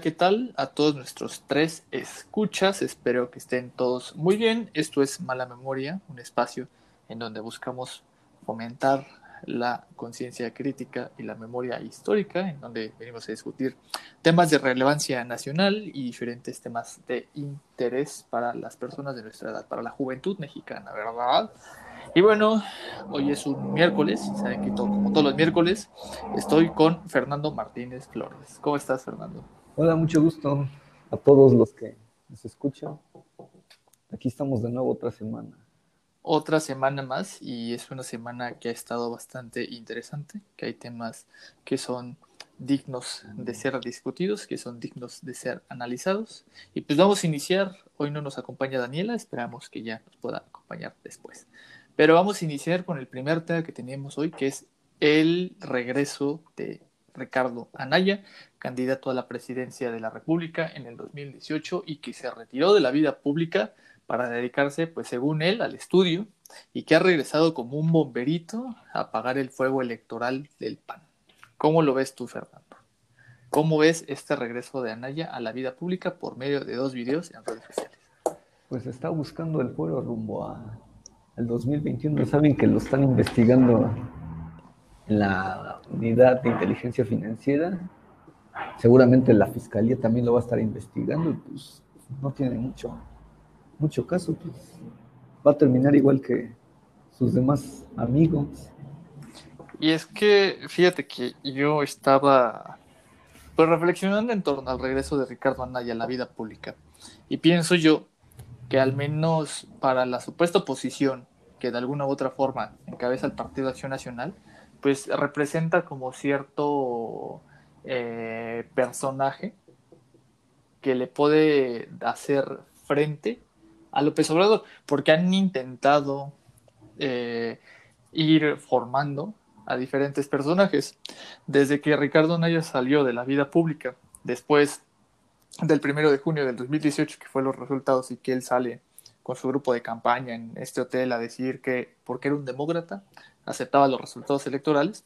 ¿qué tal? A todos nuestros tres escuchas, espero que estén todos muy bien. Esto es Mala Memoria, un espacio en donde buscamos fomentar la conciencia crítica y la memoria histórica, en donde venimos a discutir temas de relevancia nacional y diferentes temas de interés para las personas de nuestra edad, para la juventud mexicana, ¿verdad? Y bueno, hoy es un miércoles, saben que como todos los miércoles estoy con Fernando Martínez Flores. ¿Cómo estás, Fernando? Hola, mucho gusto a todos los que nos escuchan. Aquí estamos de nuevo otra semana. Otra semana más y es una semana que ha estado bastante interesante, que hay temas que son dignos de ser discutidos, que son dignos de ser analizados. Y pues vamos a iniciar. Hoy no nos acompaña Daniela, esperamos que ya nos pueda acompañar después. Pero vamos a iniciar con el primer tema que teníamos hoy, que es el regreso de Ricardo Anaya, candidato a la presidencia de la República en el 2018 y que se retiró de la vida pública para dedicarse, pues según él, al estudio y que ha regresado como un bomberito a apagar el fuego electoral del PAN. ¿Cómo lo ves tú, Fernando? ¿Cómo ves este regreso de Anaya a la vida pública por medio de dos videos en redes sociales? Pues está buscando el fuego rumbo a el 2021. Saben que lo están investigando la unidad de inteligencia financiera. Seguramente la fiscalía también lo va a estar investigando pues no tiene mucho, mucho caso. Pues va a terminar igual que sus demás amigos. Y es que, fíjate que yo estaba pues reflexionando en torno al regreso de Ricardo Anaya a la vida pública. Y pienso yo que al menos para la supuesta oposición que de alguna u otra forma encabeza el Partido Acción Nacional, pues representa como cierto eh, personaje que le puede hacer frente a López Obrador, porque han intentado eh, ir formando a diferentes personajes. Desde que Ricardo Naya salió de la vida pública, después del primero de junio del 2018, que fue los resultados y que él sale con su grupo de campaña en este hotel a decir que, porque era un demócrata, aceptaba los resultados electorales,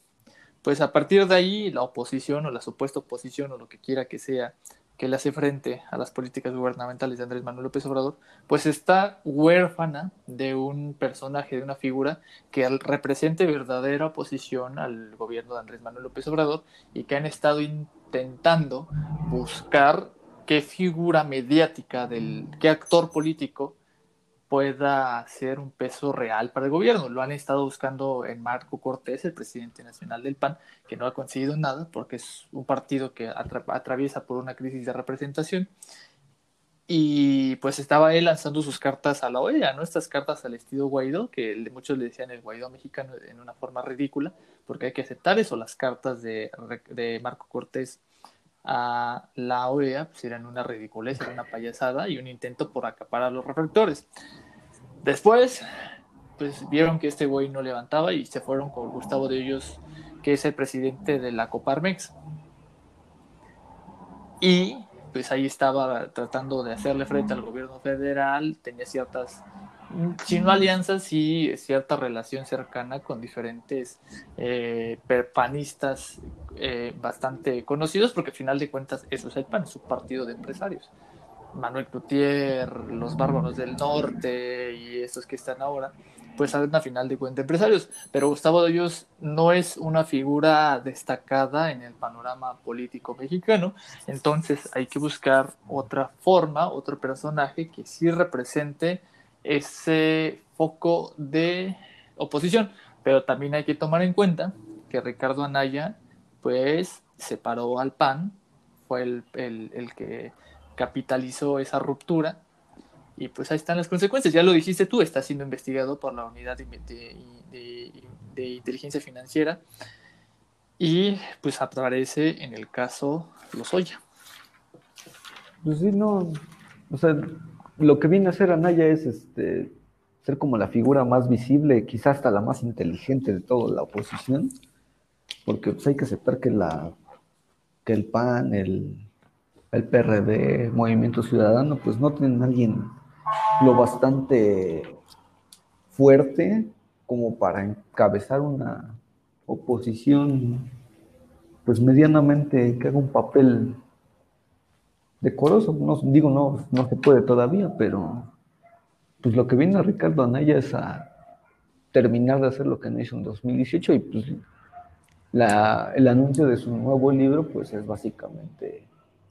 pues a partir de ahí la oposición o la supuesta oposición o lo que quiera que sea que le hace frente a las políticas gubernamentales de Andrés Manuel López Obrador, pues está huérfana de un personaje, de una figura que represente verdadera oposición al gobierno de Andrés Manuel López Obrador y que han estado intentando buscar qué figura mediática del, qué actor político pueda ser un peso real para el gobierno. Lo han estado buscando en Marco Cortés, el presidente nacional del PAN, que no ha conseguido nada porque es un partido que atraviesa por una crisis de representación. Y pues estaba él lanzando sus cartas a la OEA, ¿no? Estas cartas al estilo Guaidó, que muchos le decían el Guaidó mexicano en una forma ridícula, porque hay que aceptar eso, las cartas de, de Marco Cortés a la OEA pues eran una ridiculez, era una payasada y un intento por acaparar los reflectores. Después, pues vieron que este güey no levantaba y se fueron con Gustavo de ellos, que es el presidente de la Coparmex. Y pues ahí estaba tratando de hacerle frente al gobierno federal, tenía ciertas si no alianzas, sí cierta relación cercana con diferentes eh, panistas eh, bastante conocidos, porque al final de cuentas eso es el PAN, es un partido de empresarios. Manuel Cloutier, los Bárbaros del Norte y estos que están ahora, pues salen a final de cuentas empresarios. Pero Gustavo de ellos no es una figura destacada en el panorama político mexicano, entonces hay que buscar otra forma, otro personaje que sí represente ese foco de oposición. Pero también hay que tomar en cuenta que Ricardo Anaya, pues, separó al PAN, fue el, el, que capitalizó esa ruptura. Y pues ahí están las consecuencias. Ya lo dijiste tú, está siendo investigado por la unidad de, de, inteligencia financiera. Y pues aparece en el caso Lozoya. Pues sí, no. O sea, lo que viene a hacer Anaya es este, ser como la figura más visible, quizás hasta la más inteligente de toda la oposición, porque pues, hay que aceptar que, la, que el PAN, el, el PRD, Movimiento Ciudadano, pues no tienen a alguien lo bastante fuerte como para encabezar una oposición pues medianamente que haga un papel decoroso. No, digo, no, no se puede todavía, pero pues lo que viene Ricardo Anaya es a terminar de hacer lo que han hecho en 2018 y pues la, el anuncio de su nuevo libro pues es básicamente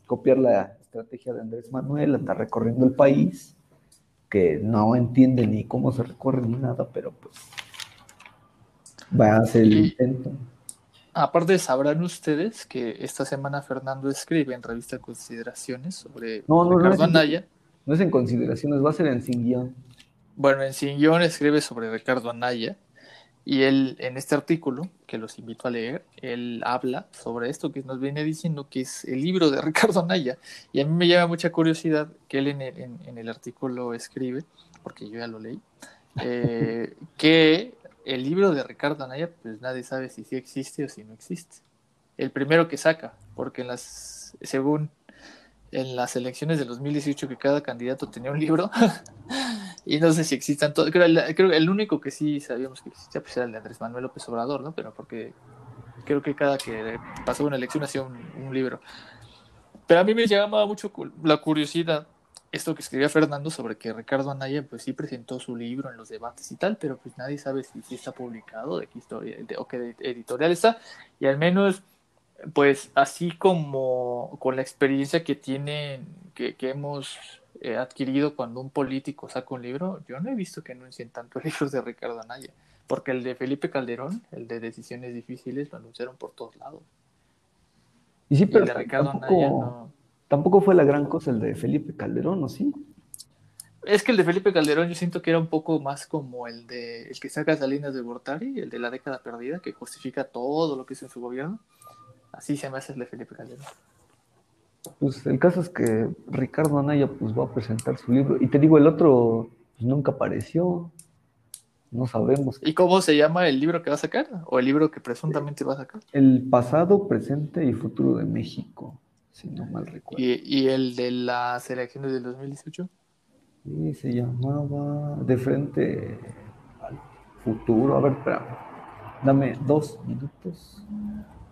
copiar la estrategia de Andrés Manuel, andar recorriendo el país, que no entiende ni cómo se recorre ni nada, pero pues va a hacer el intento. Aparte, sabrán ustedes que esta semana Fernando escribe en revista Consideraciones sobre no, no, Ricardo no Anaya. No es en Consideraciones, va a ser en Sin Guión. Bueno, en Sin Guión escribe sobre Ricardo Anaya y él, en este artículo, que los invito a leer, él habla sobre esto que nos viene diciendo que es el libro de Ricardo Anaya. Y a mí me llama mucha curiosidad que él en el, artículo escribe, porque yo ya lo leí, eh, que el libro de Ricardo Anaya, pues nadie sabe si sí existe o si no existe. El primero que saca, porque en las, según en las elecciones de 2018 que cada candidato tenía un libro, y no sé si existan todos, creo, que el único que sí sabíamos que existía pues era el de Andrés Manuel López Obrador, ¿no? Pero porque creo que cada que pasó una elección hacía un, libro. Pero a mí me llamaba mucho la curiosidad esto que escribía Fernando sobre que Ricardo Anaya pues sí presentó su libro en los debates y tal, pero pues nadie sabe si, si está publicado, de qué historia o qué editorial está, y al menos pues así como con la experiencia que tienen, que, hemos eh, adquirido cuando un político saca un libro, yo no he visto que anuncien tanto libros de Ricardo Anaya, porque el de Felipe Calderón, el de Decisiones Difíciles, lo anunciaron por todos lados. Y sí, pero el de Ricardo tampoco, Anaya no... tampoco fue la gran cosa el de Felipe Calderón, ¿o sí? Es que el de Felipe Calderón yo siento que era un poco más como el de el que saca Salinas de Gortari, el de la década perdida, que justifica todo lo que hizo en su gobierno. Así se me hace el de Felipe Calderón. Pues el caso es que Ricardo Anaya pues va a presentar su libro. Y te digo, el otro pues, nunca apareció. No sabemos. ¿Y cómo se llama el libro que va a sacar? ¿O el libro que presuntamente va a sacar? El pasado, presente y futuro de México, si no mal recuerdo. ¿Y, el de las elecciones del 2018? Sí, se llamaba De frente al futuro. A ver, espera. Dame dos minutos.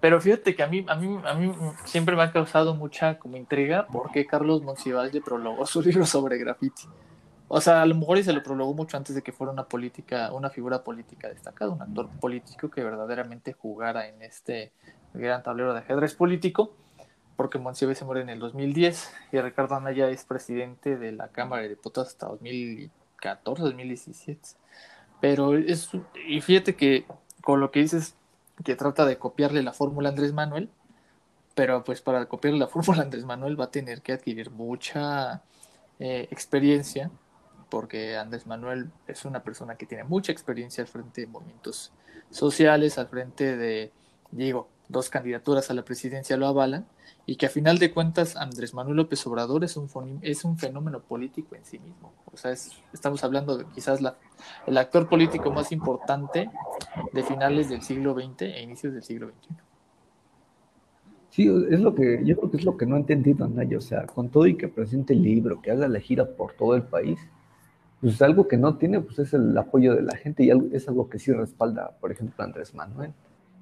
Pero fíjate que a mí, a mí, a mí siempre me ha causado mucha como intriga por qué Carlos Monsiváis prologó su libro sobre graffiti. O sea, a lo mejor y se lo prologó mucho antes de que fuera una política, una figura política destacada, un actor político que verdaderamente jugara en este gran tablero de ajedrez político, porque Monsiváis se muere en el 2010 y Ricardo Anaya es presidente de la Cámara de Diputados hasta 2014, 2017. Pero es, y fíjate que con lo que dices, que trata de copiarle la fórmula Andrés Manuel, pero pues para copiarle la fórmula Andrés Manuel va a tener que adquirir mucha eh, experiencia, porque Andrés Manuel es una persona que tiene mucha experiencia al frente de movimientos sociales, al frente de, digo, dos candidaturas a la presidencia lo avalan, y que a final de cuentas Andrés Manuel López Obrador es un, es un fenómeno político en sí mismo. O sea, estamos hablando de quizás la, el actor político más importante de finales del siglo XX e inicios del siglo XXI. Sí, es lo que, yo creo que es lo que no he entendido, Anaya. O sea, con todo y que presente el libro, que haga la gira por todo el país, pues algo que no tiene, pues es el apoyo de la gente y es algo que sí respalda, por ejemplo, Andrés Manuel.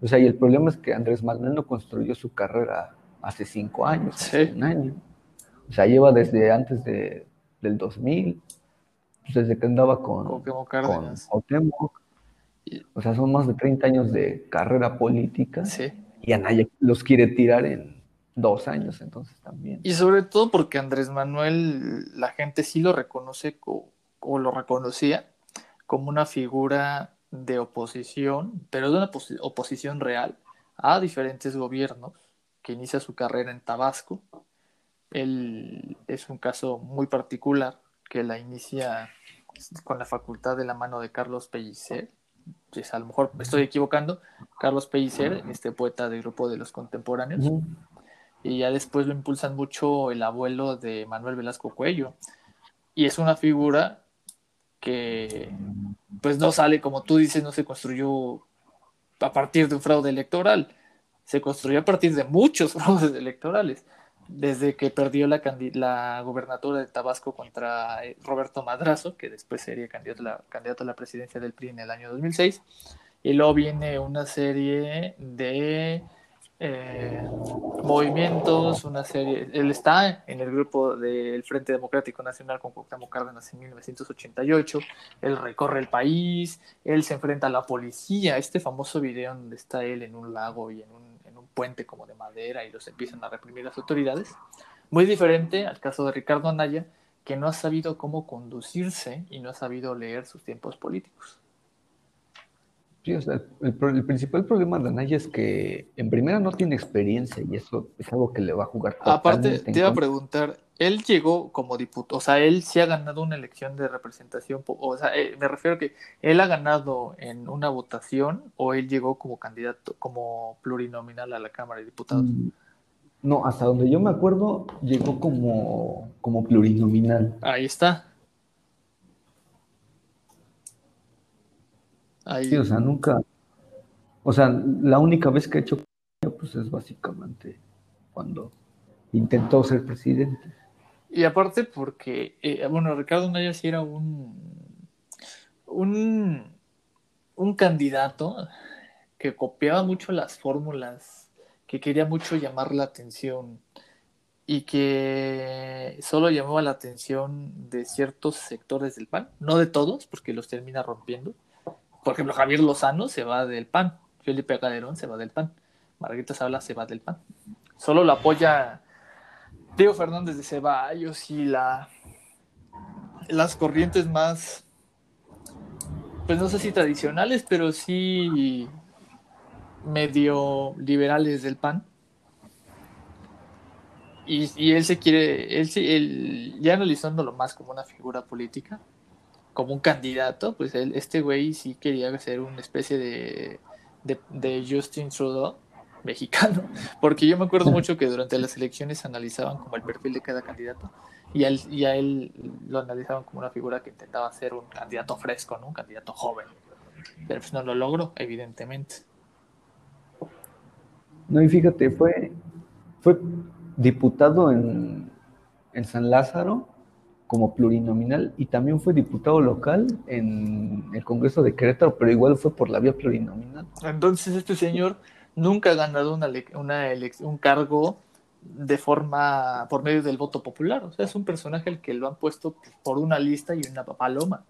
O sea, y el problema es que Andrés Manuel no construyó su carrera hace cinco años, hace un año. O sea, lleva desde antes de, del 2000, pues desde que andaba con, con O sea, son más de 30 años de carrera política. Sí. Y Anaya los quiere tirar en dos años, entonces también. Y sobre todo porque Andrés Manuel, la gente sí lo reconoce o lo reconocía como una figura de oposición, pero de una oposición real a diferentes gobiernos que inicia su carrera en Tabasco. Él es un caso muy particular que la inicia con la facultad de la mano de Carlos Pellicer. Pues a lo mejor estoy equivocando. Carlos Pellicer, este poeta del grupo de los contemporáneos. Y ya después lo impulsan mucho el abuelo de Manuel Velasco Cuello. Y es una figura que pues no sale, como tú dices, no se construyó a partir de un fraude electoral se construyó a partir de muchos fraudes electorales, desde que perdió la, la gobernatura de Tabasco contra eh, Roberto Madrazo, que después sería candidato a, la, candidato a la presidencia del PRI en el año 2006, y luego viene una serie de eh, movimientos, una serie. Él está en el grupo del Frente Democrático Nacional con Cuauhtémoc Cárdenas en 1988. Él recorre el país, él se enfrenta a la policía. Este famoso video donde está él en un lago y en un, en un puente como de madera y los empiezan a reprimir las autoridades. Muy diferente al caso de Ricardo Anaya, que no ha sabido cómo conducirse y no ha sabido leer sus tiempos políticos. Sí, o sea, el, principal problema de Anaya es que en primera no tiene experiencia y eso es algo que le va a jugar. Aparte, te iba a preguntar, él llegó como diputado, o sea, él sí ha ganado una elección de representación, o sea, eh, me refiero a que él ha ganado en una votación o él llegó como candidato, como plurinominal a la Cámara de Diputados. Mm, no, hasta donde yo me acuerdo, llegó como, como plurinominal. Ahí está. Sí, o sea, nunca. O sea, la única vez que ha hecho pues es básicamente cuando intentó ser presidente. Y aparte porque, eh, bueno, Ricardo Naya sí era un, un, un candidato que copiaba mucho las fórmulas, que quería mucho llamar la atención y que solo llamaba la atención de ciertos sectores del PAN, no de todos, porque los termina rompiendo, por ejemplo, Javier Lozano se va del PAN, Felipe Calderón se va del PAN, Margarita Sabla se va del PAN. Solo lo apoya Diego Fernández de Ceballos y la, las corrientes más, pues no sé si tradicionales, pero sí medio liberales del PAN. Y, él se quiere, él, él ya analizándolo más como una figura política, como un candidato, pues él, este güey sí quería ser una especie de, de, Justin Trudeau mexicano, porque yo me acuerdo mucho que durante las elecciones analizaban como el perfil de cada candidato y a él, y a él lo analizaban como una figura que intentaba ser un candidato fresco, ¿no? un candidato joven, pero pues no lo logró, evidentemente. No, y fíjate, fue, fue diputado en, en San Lázaro como plurinominal y también fue diputado local en el Congreso de Querétaro, pero igual fue por la vía plurinominal. Entonces este señor nunca ha ganado una, una un cargo de forma por medio del voto popular, o sea, es un personaje al que lo han puesto por una lista y una paloma.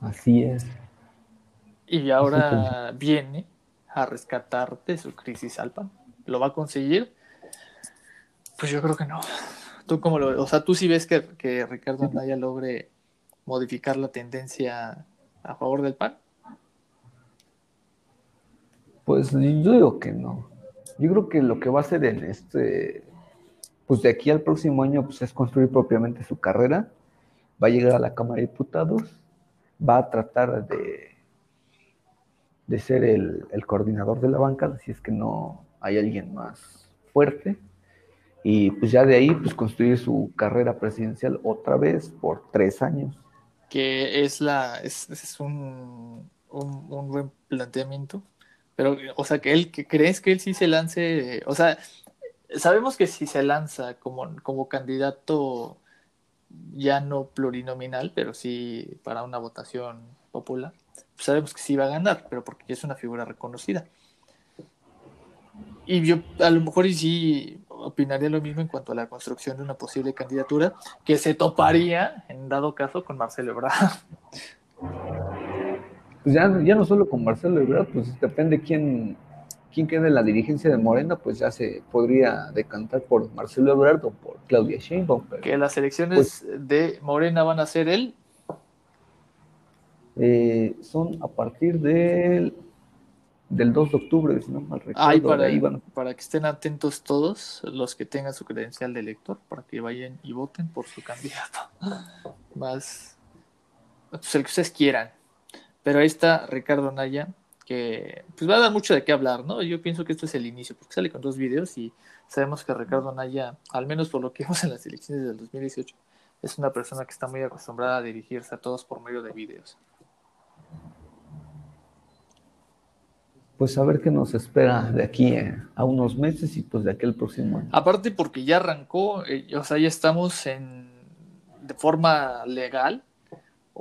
Así es. Y ahora viene a rescatarte su crisis alpa. ¿Lo va a conseguir? Pues yo creo que no. ¿Tú cómo lo O sea, ¿tú sí ves que, Ricardo Anaya logre modificar la tendencia a favor del PAN? Pues yo digo que no. Yo creo que lo que va a hacer en este, pues de aquí al próximo año, pues es construir propiamente su carrera. Va a llegar a la Cámara de Diputados, va a tratar de, de ser el, el coordinador de la banca, si es que no hay alguien más fuerte y pues ya de ahí pues construir su carrera presidencial otra vez por tres años. Que es la es, es un, un, buen planteamiento, pero o sea que él que crees que él sí se lance, o sea, sabemos que si se lanza como, como candidato ya no plurinominal, pero sí para una votación popular, pues sabemos que sí va a ganar, pero porque es una figura reconocida. Y yo a lo mejor sí opinaría lo mismo en cuanto a la construcción de una posible candidatura que se toparía, en dado caso, con Marcelo Ebrard. Pues ya, ya no solo con Marcelo Ebrard, pues depende quién, quién quede en la dirigencia de Morena, pues ya se podría decantar por Marcelo Ebrard o por Claudia Sheinbaum. que las elecciones pues de Morena van a ser él. Eh, son a partir del del 2 de octubre, si no mal recuerdo. para, que estén atentos todos los que tengan su credencial de elector, para que vayan y voten por su candidato. Más, pues el que ustedes quieran. Pero ahí está Ricardo Naya, que pues va a dar mucho de qué hablar, ¿no? Yo pienso que esto es el inicio, porque sale con dos videos y sabemos que Ricardo Naya, al menos por lo que vimos en las elecciones del 2018, es una persona que está muy acostumbrada a dirigirse a todos por medio de videos. pues a ver qué nos espera de aquí a unos meses y pues de aquel próximo año. Aparte porque ya arrancó, eh, o sea, ya estamos en de forma legal,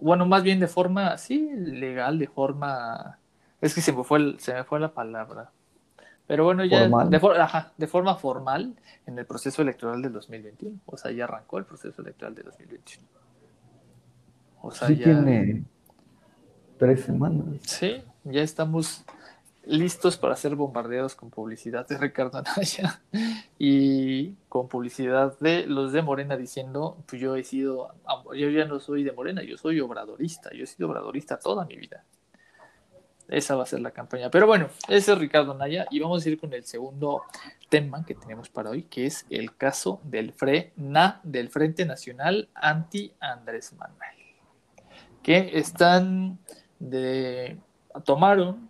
bueno, más bien de forma, sí, legal, de forma, es que se me fue, se me fue la palabra, Pero bueno, ya de, de, forma formal en el proceso electoral del 2021. O sea, ya arrancó el proceso electoral del 2021. O sea, sí tiene tres semanas. Sí, ya estamos listos para ser bombardeados con publicidad de Ricardo Anaya y con publicidad de los de Morena diciendo, pues yo he sido, yo ya no soy de Morena, yo soy obradorista, yo he sido obradorista toda mi vida. Esa va a ser la campaña. Pero bueno, ese es Ricardo Anaya y vamos a ir con el segundo tema que tenemos para hoy, que es el caso del FRENA, del Frente Nacional Anti Andrés Manuel, que están de tomaron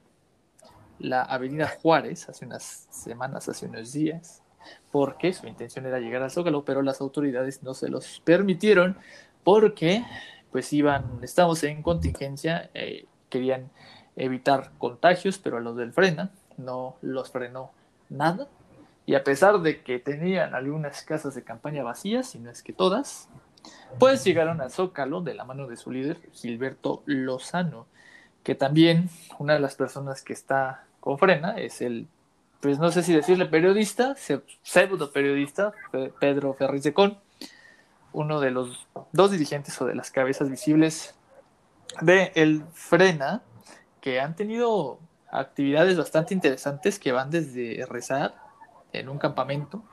la avenida Juárez hace unas semanas, hace unos días, porque su intención era llegar al Zócalo, pero las autoridades no se los permitieron porque pues iban, estamos en contingencia, eh, querían evitar contagios, pero a los del frena no los frenó nada. Y a pesar de que tenían algunas casas de campaña vacías, si no es que todas, pues llegaron al Zócalo de la mano de su líder, Gilberto Lozano, que también una de las personas que está con Frena es el, pues no sé si decirle periodista, pseudo periodista, Pedro Ferriz de Con, uno de los dos dirigentes o de las cabezas visibles de el Frena, que han tenido actividades bastante interesantes que van desde rezar en un campamento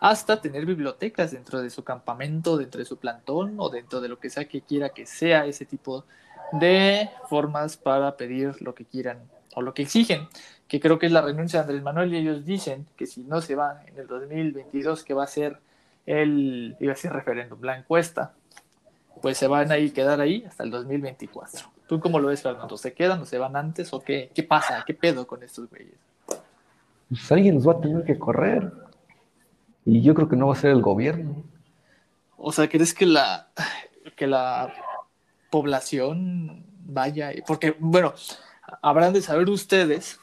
hasta tener bibliotecas dentro de su campamento, dentro de su plantón o dentro de lo que sea que quiera que sea ese tipo de formas para pedir lo que quieran o lo que exigen, que creo que es la renuncia de Andrés Manuel y ellos dicen que si no se va en el 2022, que va a ser el, iba a ser referéndum, la encuesta, pues se van a ir, quedar ahí hasta el 2024. ¿Tú cómo lo ves, Fernando? ¿Se quedan o se van antes o qué? ¿Qué pasa? ¿Qué pedo con estos güeyes? Pues alguien nos va a tener que correr. Y yo creo que no va a ser el gobierno. O sea, ¿crees que la, que la población vaya, porque bueno, habrán de saber ustedes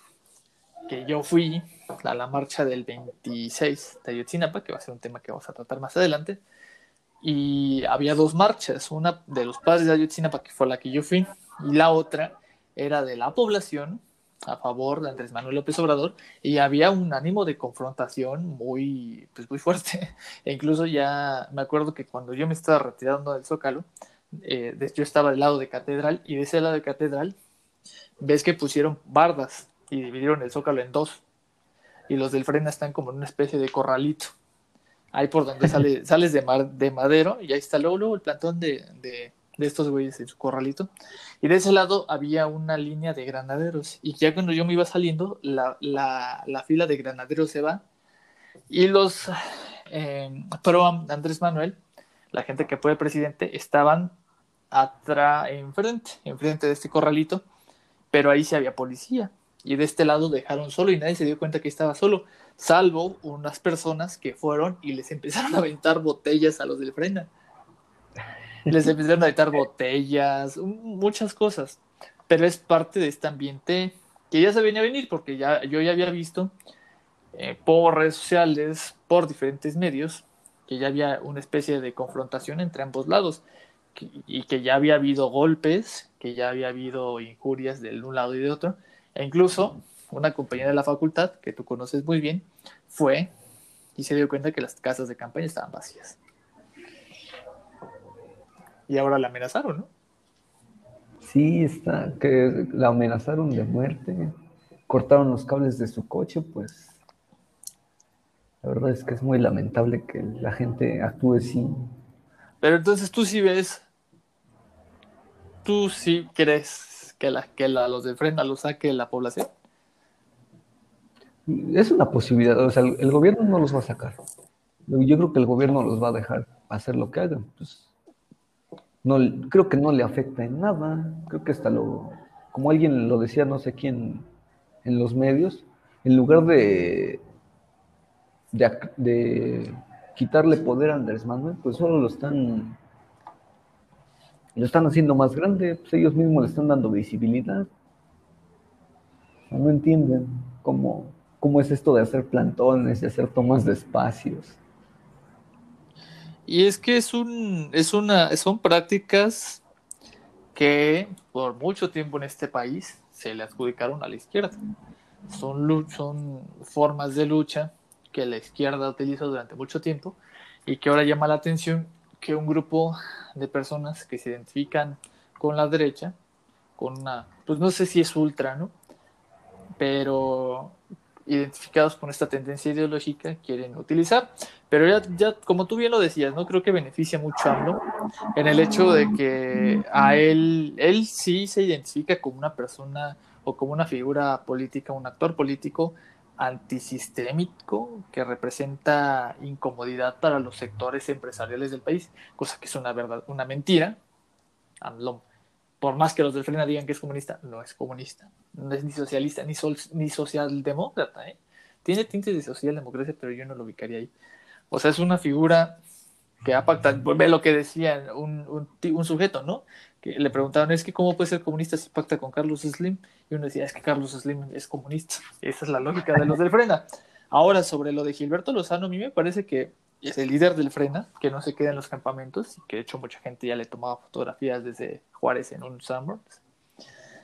que yo fui a la marcha del 26 de Ayotzinapa, que va a ser un tema que vamos a tratar más adelante, y había dos marchas, una de los padres de Ayotzinapa, que fue la que yo fui, y la otra era de la población a favor de Andrés Manuel López Obrador y había un ánimo de confrontación muy, pues muy fuerte. E incluso ya me acuerdo que cuando yo me estaba retirando del Zócalo, eh, yo estaba del lado de Catedral y de ese lado de Catedral ves que pusieron bardas y dividieron el zócalo en dos. Y los del frena están como en una especie de corralito. Ahí por donde sale, sales de, mar, de madero y ahí está luego, luego el plantón de, de, estos güeyes en su corralito. Y de ese lado había una línea de granaderos. Y ya cuando yo me iba saliendo la, la, la fila de granaderos se va. Y los eh, pro Andrés Manuel la gente que fue presidente estaban atrás, enfrente, enfrente de este corralito, pero ahí sí había policía. Y de este lado dejaron solo y nadie se dio cuenta que estaba solo, salvo unas personas que fueron y les empezaron a aventar botellas a los del frena. Les empezaron a aventar botellas, muchas cosas. Pero es parte de este ambiente que ya se venía a venir, porque ya, yo ya había visto eh, por redes sociales, por diferentes medios, que ya había una especie de confrontación entre ambos lados y que ya había habido golpes, que ya había habido injurias de un lado y de otro, e incluso una compañera de la facultad, que tú conoces muy bien, fue y se dio cuenta que las casas de campaña estaban vacías. Y ahora la amenazaron, ¿no? Sí, está, que la amenazaron de muerte, cortaron los cables de su coche, pues la verdad es que es muy lamentable que la gente actúe sin, pero entonces tú sí ves, tú sí crees que, la, que los de Frena lo saque la población. Es una posibilidad, o sea, el, gobierno no los va a sacar. Yo creo que el gobierno los va a dejar hacer lo que hagan. Pues, no, creo que no le afecta en nada. Creo que hasta lo, como alguien lo decía, no sé quién, en los medios, en lugar de, de quitarle poder a Andrés Manuel, pues solo lo están lo están haciendo más grande, pues ellos mismos le están dando visibilidad. No entienden cómo, cómo es esto de hacer plantones, y hacer tomas de espacios. Y es que es un, es una, son prácticas que por mucho tiempo en este país se le adjudicaron a la izquierda. son, son formas de lucha que la izquierda utilizó durante mucho tiempo y que ahora llama la atención que un grupo de personas que se identifican con la derecha, con una, pues no sé si es ultra, ¿no? Pero identificados con esta tendencia ideológica quieren utilizar. Pero ya, ya, como tú bien lo decías, no creo que beneficia mucho a AMLO en el hecho de que a él, él sí se identifica como una persona o como una figura política, un actor político antisistémico que representa incomodidad para los sectores empresariales del país, cosa que es una verdad, una mentira. por más que los del Frena digan que es comunista, no es comunista, no es ni socialista ni, ni socialdemócrata. ¿eh? Tiene tintes de socialdemocracia, pero yo no lo ubicaría ahí. O sea, es una figura que ha pactado, ve lo que decía un, un sujeto, ¿no? Le preguntaban, es que cómo puede ser comunista si pacta con Carlos Slim, y uno decía, es que Carlos Slim es comunista. Esa es la lógica de los del Frena. Ahora, sobre lo de Gilberto Lozano, a mí me parece que es el líder del Frena, que no se queda en los campamentos, y que de hecho mucha gente ya le tomaba fotografías desde Juárez en un Sanborns.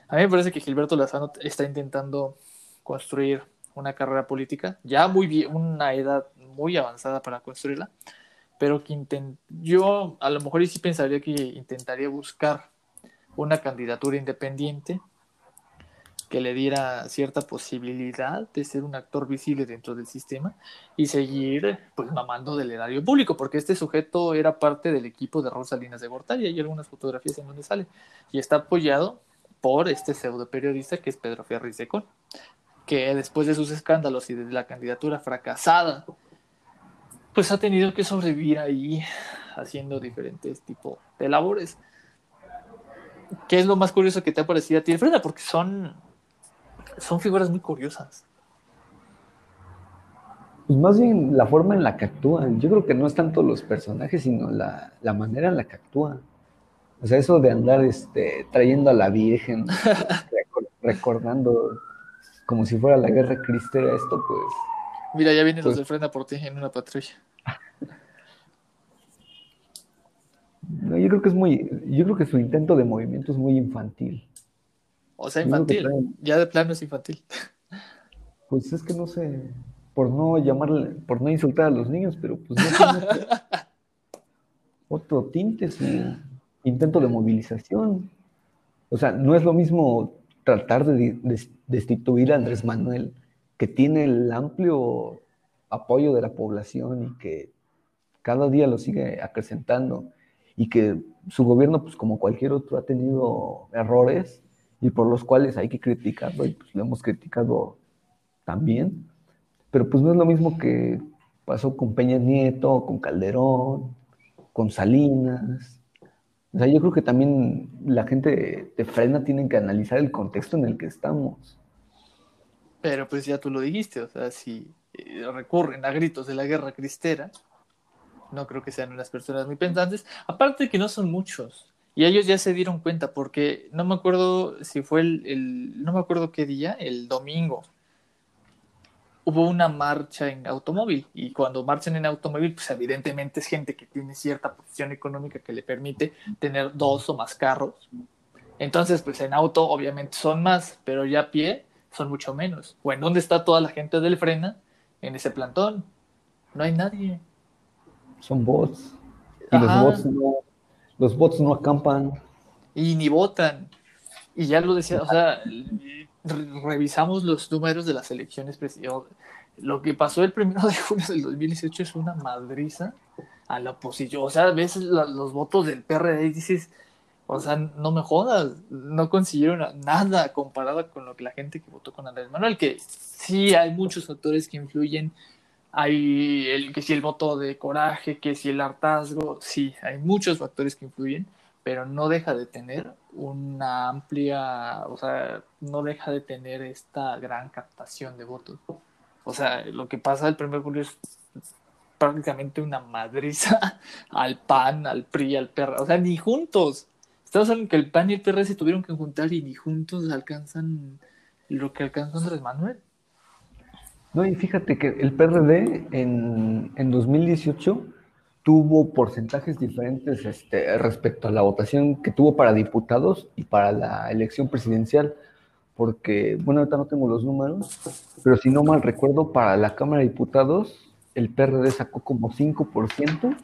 A mí me parece que Gilberto Lozano está intentando construir una carrera política, ya muy bien, una edad muy avanzada para construirla, pero que yo a lo mejor sí pensaría que intentaría buscar una candidatura independiente que le diera cierta posibilidad de ser un actor visible dentro del sistema y seguir pues mamando del erario público, porque este sujeto era parte del equipo de Rosalinas de Gortari, hay algunas fotografías en donde sale, y está apoyado por este pseudo periodista que es Pedro Ferriz de Con, que después de sus escándalos y de la candidatura fracasada pues ha tenido que sobrevivir ahí haciendo diferentes tipos de labores. ¿Qué es lo más curioso que te ha parecido a ti, Freda? Porque son, son figuras muy curiosas. Pues más bien la forma en la que actúan. Yo creo que no es tanto los personajes, sino la, manera en la que actúan. O sea, eso de andar este, trayendo a la Virgen, recordando como si fuera la guerra cristera, esto pues Mira, ya vienen los pues de frena por ti en una patrulla. No, yo creo que es muy, yo creo que su intento de movimiento es muy infantil. O sea, infantil. Ya de plano es infantil. Pues es que no sé, por no llamarle, por no insultar a los niños, pero pues no tiene otro tinte su intento de movilización. O sea, no es lo mismo tratar de destituir a Andrés Manuel que tiene el amplio apoyo de la población y que cada día lo sigue acrecentando y que su gobierno, pues como cualquier otro, ha tenido errores y por los cuales hay que criticarlo y pues lo hemos criticado también, pero pues no es lo mismo que pasó con Peña Nieto, con Calderón, con Salinas. O sea, yo creo que también la gente de Frena tiene que analizar el contexto en el que estamos. Pero pues ya tú lo dijiste, o sea, si eh, recurren a gritos de la guerra cristera, no creo que sean unas personas muy pensantes, aparte de que no son muchos. Y ellos ya se dieron cuenta, porque no me acuerdo si fue el, no me acuerdo qué día, el domingo, hubo una marcha en automóvil y cuando marchan en automóvil, pues evidentemente es gente que tiene cierta posición económica que le permite tener dos o más carros. Entonces, pues en auto obviamente son más, pero ya a pie son mucho menos. ¿O en dónde está toda la gente del Frena? En ese plantón. No hay nadie. Son bots. Y los bots, no, los bots no acampan. Y ni votan. Y ya lo decía, o sea, revisamos los números de las elecciones presidenciales. Lo que pasó el primero de junio del 2018 es una madriza a la oposición. O sea, ves los votos del PRD y dices, o sea, no me jodas, no consiguieron nada comparado con lo que la gente que votó con Andrés Manuel, que sí hay muchos factores que influyen. Hay el que si el voto de coraje, que si el hartazgo, sí, hay muchos factores que influyen, pero no deja de tener una amplia, o sea, no deja de tener esta gran captación de votos. O sea, lo que pasa el primer julio es prácticamente una madriza al PAN, al PRI, al PER, o sea, ni juntos. Estamos hablando que el PAN y el PRD se tuvieron que juntar y ni juntos alcanzan lo que alcanza Andrés Manuel. No, y fíjate que el PRD en, en 2018 tuvo porcentajes diferentes este, respecto a la votación que tuvo para diputados y para la elección presidencial, porque, bueno, ahorita no tengo los números, pero si no mal recuerdo, para la Cámara de Diputados, el PRD sacó como 5%,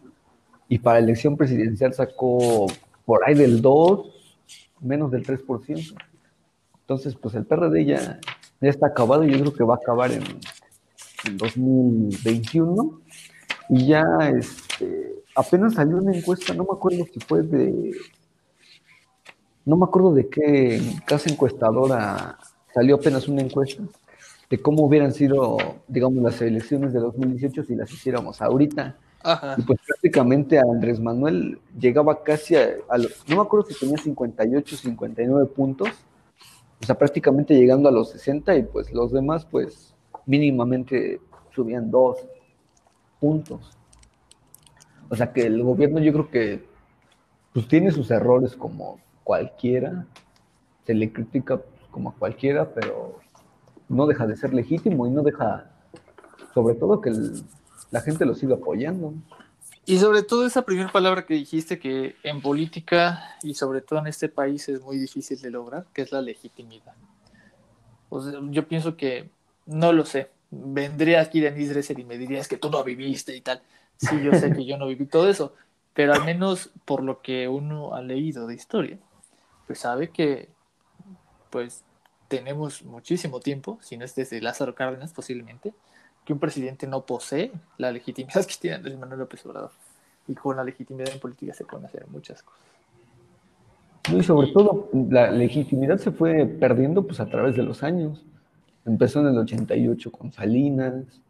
y para la elección presidencial sacó por ahí del 2, menos del 3%. Entonces, pues el PRD ya, ya está acabado y yo creo que va a acabar en, en 2021. Y ya este, apenas salió una encuesta, no me acuerdo si fue de. No me acuerdo de qué casa encuestadora salió apenas una encuesta de cómo hubieran sido, digamos, las elecciones de 2018 si las hiciéramos ahorita. Y pues prácticamente Andrés Manuel llegaba casi a, no me acuerdo si tenía 58, 59 puntos, o sea, prácticamente llegando a los 60 y pues los demás pues mínimamente subían dos puntos. O sea que el gobierno yo creo que pues tiene sus errores como cualquiera, se le critica como a cualquiera, pero no deja de ser legítimo y no deja, sobre todo que la gente lo siga apoyando. Y sobre todo esa primera palabra que dijiste que en política y sobre todo en este país es muy difícil de lograr, que es la legitimidad. yo pienso que, no lo sé, vendría aquí Denise Dresser y me diría, es que tú no viviste y tal. Sí, yo sé que yo no viví todo eso, pero al menos por lo que uno ha leído de historia, pues sabe que pues tenemos muchísimo tiempo, si no es desde Lázaro Cárdenas posiblemente, que un presidente no posee la legitimidad que tiene Andrés Manuel López Obrador. Y con la legitimidad en política se pueden hacer muchas cosas. y sobre todo la legitimidad se fue perdiendo pues a través de los años. Empezó en el 88 con Salinas,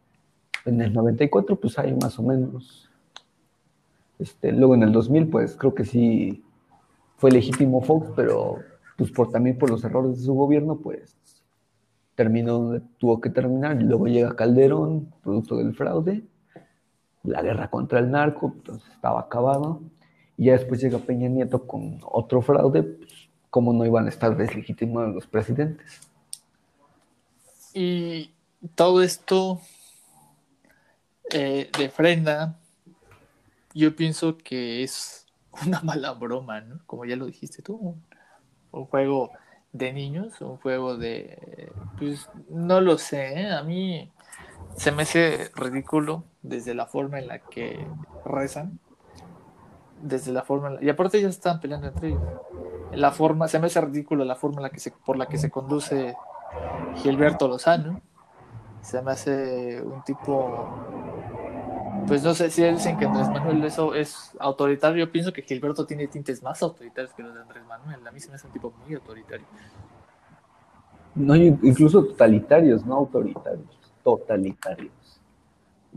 en el 94 pues hay más o menos. Este, luego en el 2000 pues creo que sí fue legítimo Fox, pero pues por, también por los errores de su gobierno pues terminó donde tuvo que terminar, luego llega Calderón, producto del fraude, la guerra contra el narco, entonces estaba acabado, y ya después llega Peña Nieto con otro fraude, pues, ¿cómo no iban a estar deslegitimados los presidentes? Y todo esto eh, de frena, yo pienso que es una mala broma, ¿no? Como ya lo dijiste tú, un juego de niños, un juego de, pues no lo sé, ¿eh? a mí se me hace ridículo desde la forma en la que rezan, desde la forma, y aparte ya están peleando entre ellos, la forma, se me hace ridículo la forma en la que se, por la que se conduce Gilberto Lozano, se me hace un tipo pues no sé si dicen que Andrés Manuel eso es autoritario. Yo pienso que Gilberto tiene tintes más autoritarios que los de Andrés Manuel. A mí se me hace un tipo muy autoritario. No, incluso totalitarios, no autoritarios, totalitarios.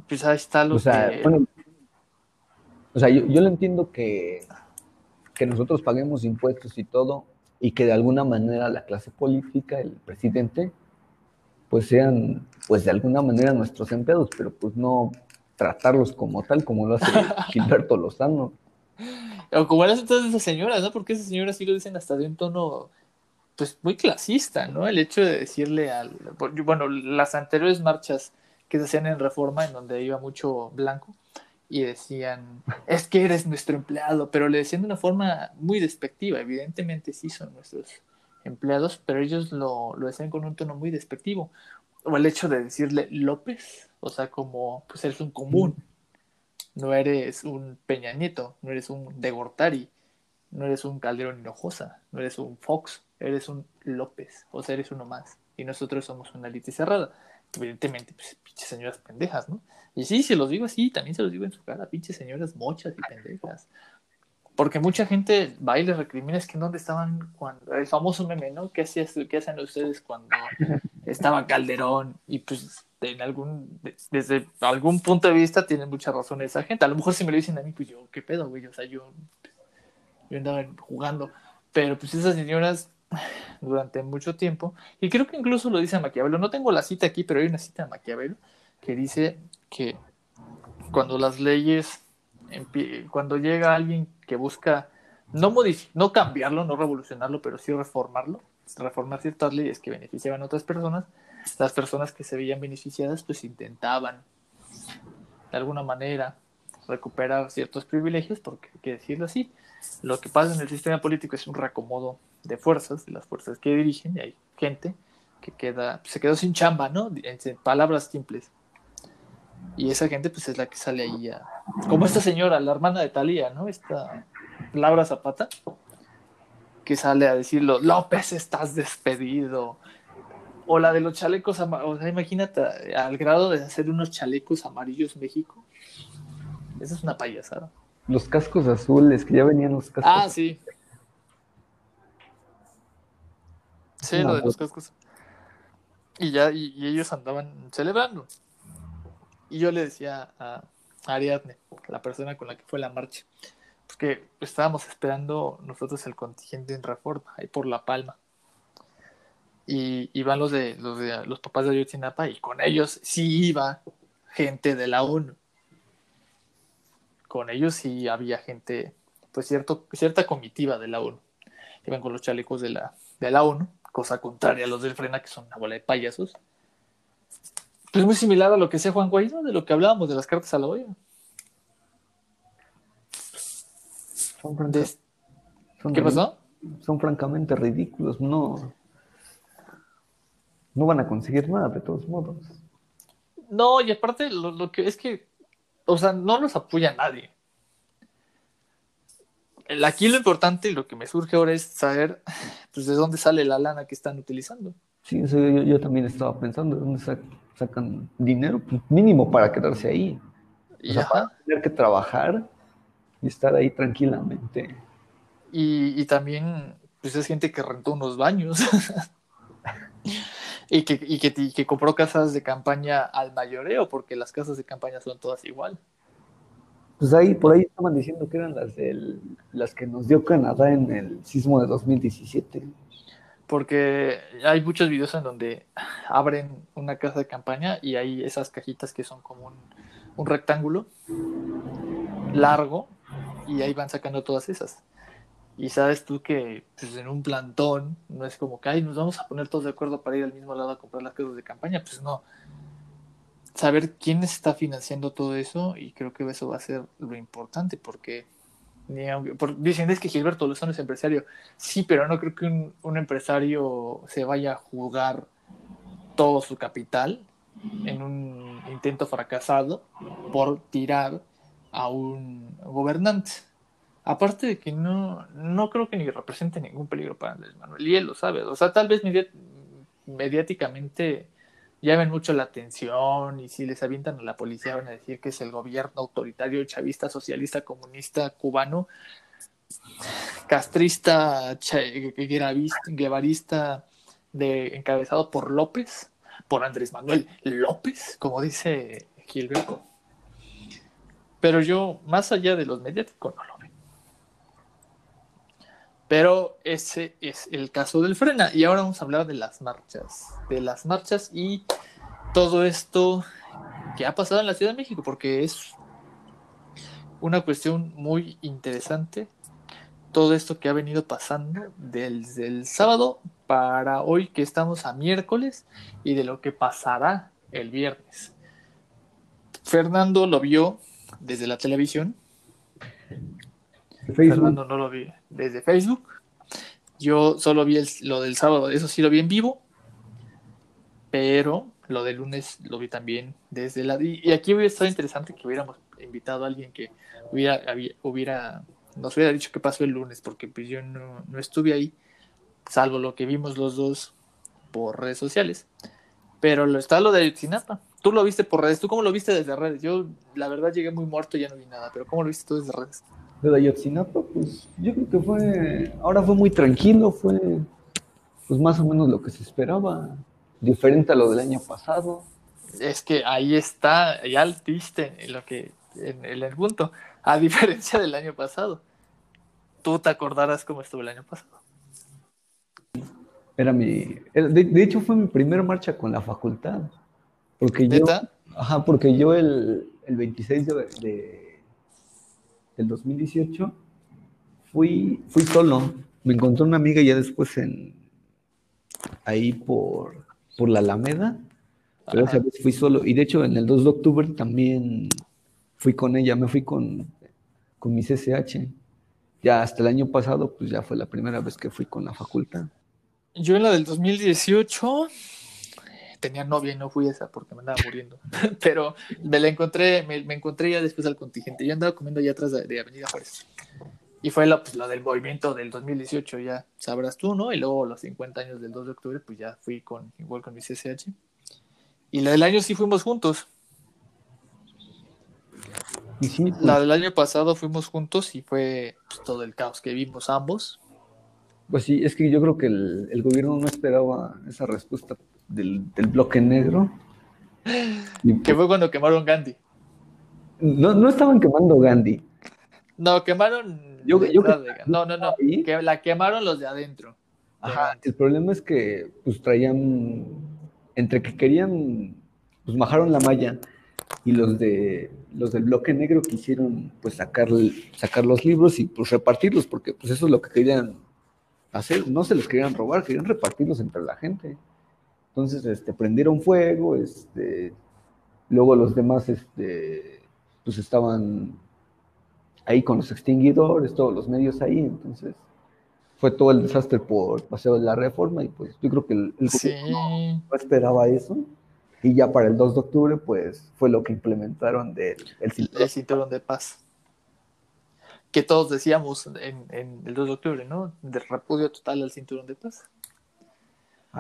Pues ahí está lo o sea, que... o sea, yo, yo lo entiendo que, que nosotros paguemos impuestos y todo, y que de alguna manera la clase política, el presidente, pues sean, pues de alguna manera nuestros empleados, pero pues no, tratarlos como tal, como lo hace Gilberto Lozano. O como lo hacen todas esas señoras, ¿no? Porque esas señoras sí lo dicen hasta de un tono, pues, muy clasista, ¿no? El hecho de decirle al... Bueno, las anteriores marchas que se hacían en Reforma, en donde iba mucho blanco, y decían, es que eres nuestro empleado, pero le decían de una forma muy despectiva. Evidentemente sí son nuestros empleados, pero ellos lo, lo decían con un tono muy despectivo. O el hecho de decirle López, o sea, como, pues eres un común. No eres un Peña Nieto, no eres un De Gortari, no eres un Calderón Hinojosa, no eres un Fox, eres un López, o sea, eres uno más. Y nosotros somos una élite cerrada. Evidentemente, pues, pinches señoras pendejas, ¿no? Y sí, se los digo así, también se los digo en su cara, pinches señoras mochas y pendejas. Porque mucha gente va y les recrimina es que dónde estaban cuando el famoso meme, ¿no? ¿Qué, qué hacen ustedes cuando estaba Calderón? Y pues en algún, desde algún punto de vista tienen mucha razón esa gente. A lo mejor si me lo dicen a mí, pues yo, ¿qué pedo, güey? O sea, yo, yo andaba jugando. Pero pues esas señoras durante mucho tiempo, y creo que incluso lo dice Maquiavelo, no tengo la cita aquí, pero hay una cita de Maquiavelo que dice que cuando las leyes cuando llega alguien que busca no, no cambiarlo, no revolucionarlo, pero sí reformarlo, reformar ciertas leyes que beneficiaban a otras personas, las personas que se veían beneficiadas pues intentaban de alguna manera recuperar ciertos privilegios, porque hay que decirlo así, lo que pasa en el sistema político es un reacomodo de fuerzas, de las fuerzas que dirigen, y hay gente que queda, se quedó sin chamba, ¿no? En palabras simples. Y esa gente, pues, es la que sale ahí a... Como esta señora, la hermana de Talía, ¿no? Esta Laura Zapata, que sale a decirlo, López, estás despedido. O la de los chalecos, o sea, imagínate, al grado de hacer unos chalecos amarillos México. Esa es una payasada. Los cascos azules, que ya venían los cascos. Ah, sí. Sí, lo de los cascos. Y ya, y, ellos andaban celebrando. Y yo le decía a Ariadne, la persona con la que fue la marcha, pues que estábamos esperando nosotros el contingente en reforma, ahí por La Palma. Y, iban los de, los de los papás de Ayotzinapa y con ellos sí iba gente de la ONU. Con ellos sí había gente, pues cierto, cierta comitiva de la ONU. Iban con los chalecos de la, de la ONU cosa contraria a los del Frena, que son una bola de payasos. Pues muy similar a lo que decía Juan Guaidó, de lo que hablábamos de las cartas a la olla. ¿Qué pasó? Son francamente ridículos, no, no van a conseguir nada de todos modos. No, y aparte lo, lo que es que, o sea, no los apoya nadie aquí lo importante y lo que me surge ahora es saber pues, de dónde sale la lana que están utilizando. Sí, eso yo, también estaba pensando, ¿de dónde sacan dinero? Pues, mínimo para quedarse ahí. O sea, para tener que trabajar y estar ahí tranquilamente. Y, también, pues es gente que rentó unos baños. y, que, y, que, y que compró casas de campaña al mayoreo, porque las casas de campaña son todas igual. Pues ahí, por ahí estaban diciendo que eran las del, las que nos dio Canadá en el sismo de 2017. Porque hay muchos videos en donde abren una casa de campaña y hay esas cajitas que son como un, rectángulo largo y ahí van sacando todas esas. Y sabes tú que pues, en un plantón no es como que nos vamos a poner todos de acuerdo para ir al mismo lado a comprar las casas de campaña. Pues no, saber quién está financiando todo eso y creo que eso va a ser lo importante porque dicen es que Gilberto Lozano es empresario. Sí, pero no creo que un, empresario se vaya a jugar todo su capital en un intento fracasado por tirar a un gobernante. Aparte de que no, no creo que ni represente ningún peligro para Andrés Manuel. Y él lo sabe. O sea, tal vez mediáticamente llamen mucho la atención y si les avientan a la policía van a decir que es el gobierno autoritario, chavista, socialista, comunista, cubano, castrista, guevarista, de, encabezado por López, por Andrés Manuel López, como dice Gilberto. Pero yo, más allá de los mediáticos, no lo. Pero ese es el caso del frena. Y ahora vamos a hablar de las marchas. De las marchas y todo esto que ha pasado en la Ciudad de México, porque es una cuestión muy interesante. Todo esto que ha venido pasando desde el sábado para hoy que estamos a miércoles y de lo que pasará el viernes. Fernando lo vio desde la televisión Fernando no lo vi desde Facebook. Yo solo vi lo del sábado, eso sí lo vi en vivo. Pero lo del lunes lo vi también desde la... Y aquí hubiera estado interesante que hubiéramos invitado a alguien que hubiera, nos hubiera dicho qué pasó el lunes, porque pues yo no, estuve ahí, salvo lo que vimos los dos por redes sociales. Pero lo, está lo de Ayotzinapa. Tú lo viste por redes. ¿Tú cómo lo viste desde redes? Yo, la verdad, llegué muy muerto y ya no vi nada. Pero ¿cómo lo viste tú desde redes? De Ayotzinapa, pues yo creo que fue, ahora fue muy tranquilo, fue pues más o menos lo que se esperaba, diferente a lo del año pasado. Es que ahí está, ya diste en lo que, en, el punto, a diferencia del año pasado. Tú te acordarás cómo estuvo el año pasado. Era mi, de, hecho fue mi primera marcha con la facultad, porque yo, ajá, porque yo el, el 26 de el 2018, fui, fui solo. Me encontré una amiga ya después en ahí por, por la Alameda, pero esa vez fui solo. Y de hecho, en el 2 de octubre también fui con ella, me fui con, con mi CCH. Ya hasta el año pasado, pues ya fue la primera vez que fui con la facultad. Yo en la del 2018 tenía novia y no fui esa porque me andaba muriendo. Pero me la encontré, me, encontré ya después al contingente. Yo andaba comiendo allá atrás de, Avenida Juárez. Y fue lo, pues, lo, del movimiento del 2018, ya sabrás tú, ¿no? Y luego los 50 años del 2 de octubre, pues ya fui con, igual con mi CSH. Y la del año sí fuimos juntos. La del año pasado fuimos juntos y fue pues, todo el caos que vimos ambos. Pues sí, es que yo creo que el, gobierno no esperaba esa respuesta del, bloque negro. que fue cuando quemaron Gandhi. No, no estaban quemando Gandhi. No, quemaron. no, no, no. Que la quemaron los de adentro. Ajá, el problema es que pues traían. Entre que querían. Pues bajaron la malla y los de los del bloque negro quisieron pues sacar, sacar los libros y pues repartirlos porque pues eso es lo que querían hacer, no se los querían robar, querían repartirlos entre la gente. Entonces, este, prendieron fuego, este, luego los demás, este, pues estaban ahí con los extinguidores, todos los medios ahí, entonces fue todo el desastre por paseo de la reforma y pues yo creo que el, no esperaba eso y ya para el 2 de octubre, pues fue lo que implementaron del el cinturón. de paz. Que todos decíamos en, el 2 de octubre, ¿no? De repudio total al cinturón de paz.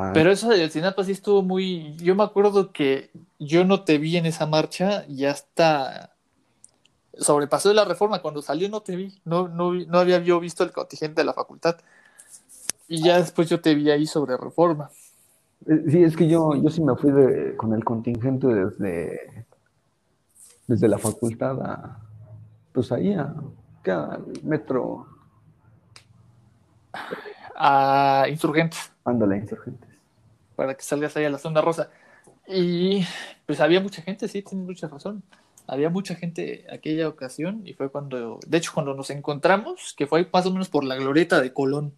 Ah. Pero eso de paz sí estuvo muy. Yo me acuerdo que yo no te vi en esa marcha y hasta sobrepasó de la reforma. Cuando salió no te vi. No, no, no había yo visto el contingente de la facultad. Y ya después yo te vi ahí sobre reforma. Eh, sí, es que yo, yo sí me fui con el contingente desde, desde la facultad a, pues ahí a, al metro. A insurgentes. Ándale, insurgentes. Para que salgas ahí a la zona rosa. Y pues había mucha gente, sí, tienes mucha razón. Había mucha gente aquella ocasión y fue cuando, de hecho, cuando nos encontramos, que fue más o menos por la glorieta de Colón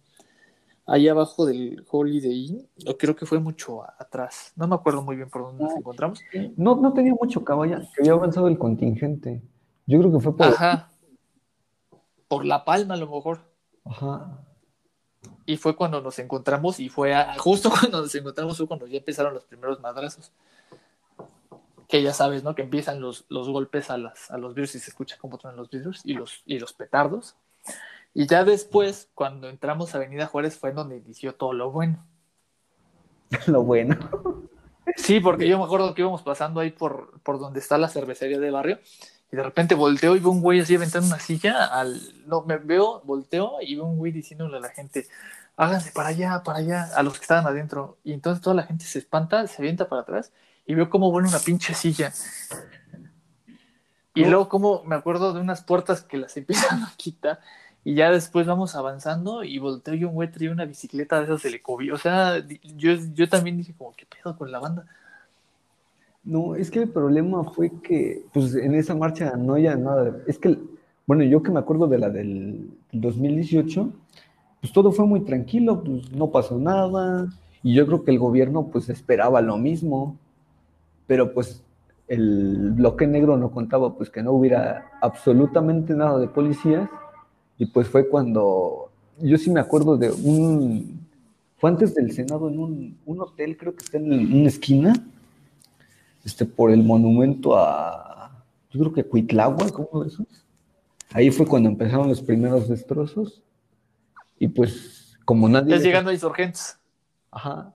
ahí abajo del Holiday Inn, o creo que fue mucho atrás. No me acuerdo muy bien por dónde nos encontramos. No, no tenía mucho caballo, que había avanzado el contingente. Yo creo que fue por. Ajá. Por La Palma, a lo mejor. Ajá. Y fue cuando nos encontramos, y fue justo cuando nos encontramos, fue cuando ya empezaron los primeros madrazos. Que ya sabes, ¿no? Que empiezan los, los golpes a, las, a los vidrios y se escucha cómo traen los vidrios y los, y los petardos. Y ya después, cuando entramos a Avenida Juárez, fue donde inició todo lo bueno. lo bueno. Sí, porque yo me acuerdo que íbamos pasando ahí por, por donde está la cervecería de barrio y de repente volteo y veo un güey así aventando una silla al... No, me veo, volteo y veo un güey diciéndole a la gente, háganse para allá, para allá, a los que estaban adentro. Y entonces toda la gente se espanta, se avienta para atrás y veo cómo vuelve una pinche silla. Y luego como me acuerdo de unas puertas que las empiezan a quitar y ya después vamos avanzando y volteo y un güey traía una bicicleta de esas de Lecovi. O sea, yo, yo también dije como, ¿qué pedo con la banda? No, es que el problema fue que, pues en esa marcha no había nada. Es que, bueno, yo que me acuerdo de la del 2018, pues todo fue muy tranquilo, pues no pasó nada. Y yo creo que el gobierno pues esperaba lo mismo. Pero pues el bloque negro no contaba pues que no hubiera absolutamente nada de policías y pues fue cuando, yo sí me acuerdo de un, fue antes del Senado en un, un hotel, creo que está en una esquina, este, por el monumento a, yo creo que Cuitlagua, ¿cómo eso? Ahí fue cuando empezaron los primeros destrozos. Y pues, como nadie. Es llegando a insurgentes. Ajá.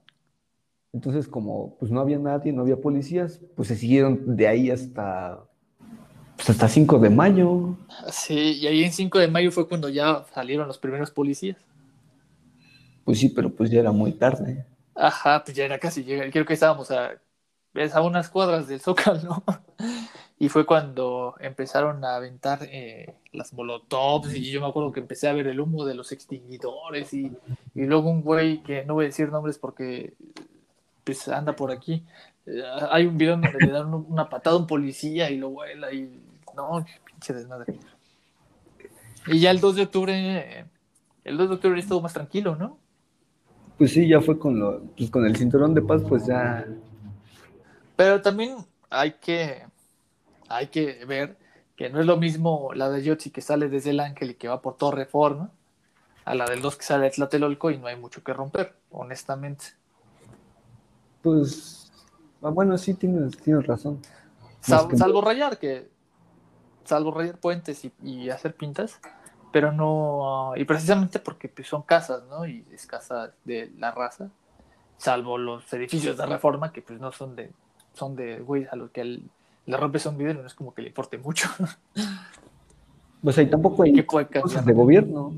Entonces, como pues no había nadie, no había policías, pues se siguieron de ahí hasta pues hasta 5 de mayo. Sí, y ahí en 5 de mayo fue cuando ya salieron los primeros policías. Pues sí, pero pues ya era muy tarde. Ajá, pues ya era casi, creo que estábamos a, a unas cuadras del Zócalo. y fue cuando empezaron a aventar eh, las molotovs y yo me acuerdo que empecé a ver el humo de los extinguidores y, y luego un güey que no voy a decir nombres porque pues anda por aquí. Eh, hay un video donde le dan una patada a un policía y lo vuela y no, pinche desmadre. Y ya el 2 de octubre, el 2 de octubre estuvo más tranquilo, ¿no? Pues sí, ya fue con, lo, pues con el cinturón de paz, pues ya. Pero también hay que, hay que ver que no es lo mismo la de Yotzi que sale desde el Ángel y que va por todo Reforma, a la del 2 que sale de Tlatelolco y no hay mucho que romper, honestamente. Pues, ah, bueno, sí, tienes, tienes razón. salvo rayar, que salvo rayar puentes y, hacer pintas, pero no, y precisamente porque pues, son casas, ¿no? Y es casa de la raza, salvo los edificios de reforma que pues no son de, son de, güey, a los que el, le rompes un video no es como que le importe mucho. Pues ahí tampoco hay cosas de gobierno.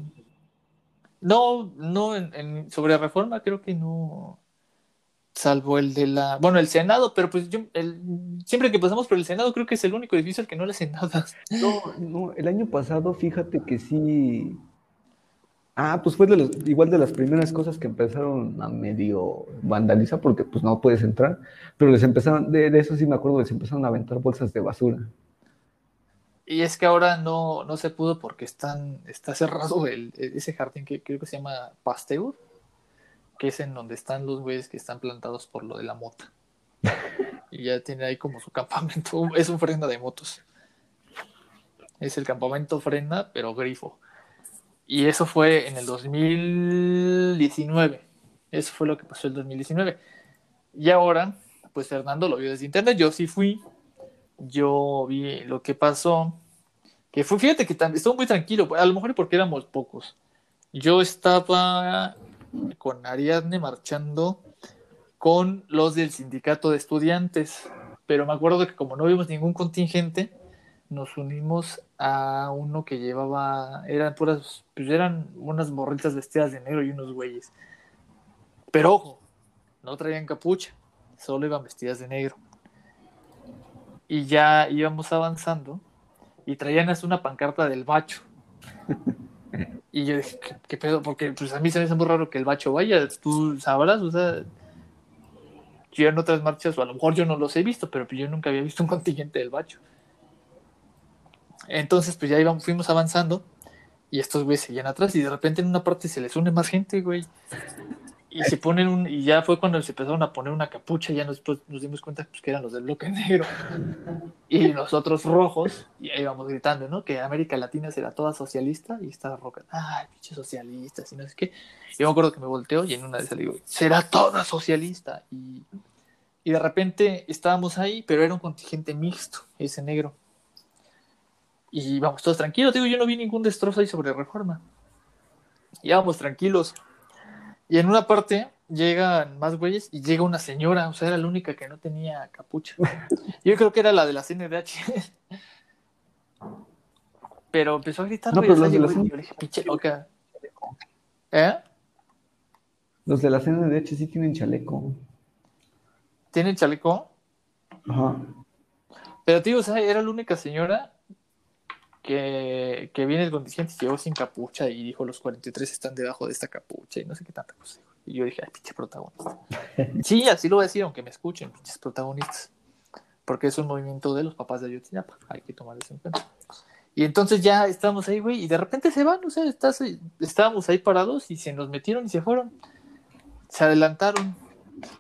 No, no, en, sobre reforma creo que no, salvo el de la, bueno, el Senado, pero pues yo, el, siempre que pasamos por el Senado creo que es el único edificio al que no le hacen nada. No, no, el año pasado fíjate que sí, ah, pues fue de los, igual de las primeras cosas que empezaron a medio vandalizar porque pues no puedes entrar, pero les empezaron, de, de eso sí me acuerdo, les empezaron a aventar bolsas de basura. Y es que ahora no, no se pudo porque están, está cerrado el, ese jardín que creo que se llama Pasteur, que es en donde están los güeyes que están plantados por lo de la mota. y ya tiene ahí como su campamento, es un frena de motos. Es el campamento frena, pero grifo. Y eso fue en el 2019. Eso fue lo que pasó en el 2019. Y ahora, pues Fernando lo vio desde internet. Yo sí fui, yo vi lo que pasó, que fue, fíjate que estuvo muy tranquilo, a lo mejor porque éramos pocos. Yo estaba con Ariadne marchando con los del sindicato de estudiantes, pero me acuerdo que como no vimos ningún contingente, nos unimos a uno que llevaba, eran puras, pues eran unas morritas vestidas de negro y unos güeyes. Pero ojo, no traían capucha, solo iban vestidas de negro y ya íbamos avanzando y traían hasta una pancarta del bacho. Y yo dije, ¿qué, pedo? Porque pues a mí se me hace muy raro que el bacho vaya, tú sabrás, o sea, yo en otras marchas, o a lo mejor yo no los he visto, pero yo nunca había visto un contingente del bacho. Entonces, pues ya íbamos, fuimos avanzando y estos güeyes seguían atrás y de repente en una parte se les une más gente, güey y se ponen un, y ya fue cuando se empezaron a poner una capucha, ya nos, nos dimos cuenta pues, que eran los del bloque negro y nosotros rojos, y ahí íbamos gritando, ¿no? Que América Latina será toda socialista y estaba roca, ay, pinche socialista, y no sé qué. Yo me acuerdo que me volteo y en una de esas le digo, será toda socialista. Y, y de repente estábamos ahí, pero era un contingente mixto, ese negro. Y vamos todos tranquilos, digo, yo no vi ningún destrozo ahí sobre reforma. Íbamos tranquilos y en una parte llegan más güeyes y llega una señora, o sea, era la única que no tenía capucha. Yo creo que era la de la CNDH. Pero empezó a gritar, no, pero los de la yo dije, pinche loca. ¿Eh? Los de la CNDH sí tienen chaleco. ¿Tienen chaleco? Ajá. Pero tío, o sea, era la única señora que, que viene el contingente y llegó sin capucha y dijo los 43 están debajo de esta capucha y no sé qué tanta cosa. Y yo dije, ay, pinche protagonista. sí, así lo voy a decir, aunque me escuchen, pinches protagonistas. Porque es un movimiento de los papás de Ayotzinapa, hay que tomar eso en cuenta. Y entonces ya estábamos ahí, güey, y de repente se van, o sea, estás, estábamos ahí parados y se nos metieron y se fueron. Se adelantaron.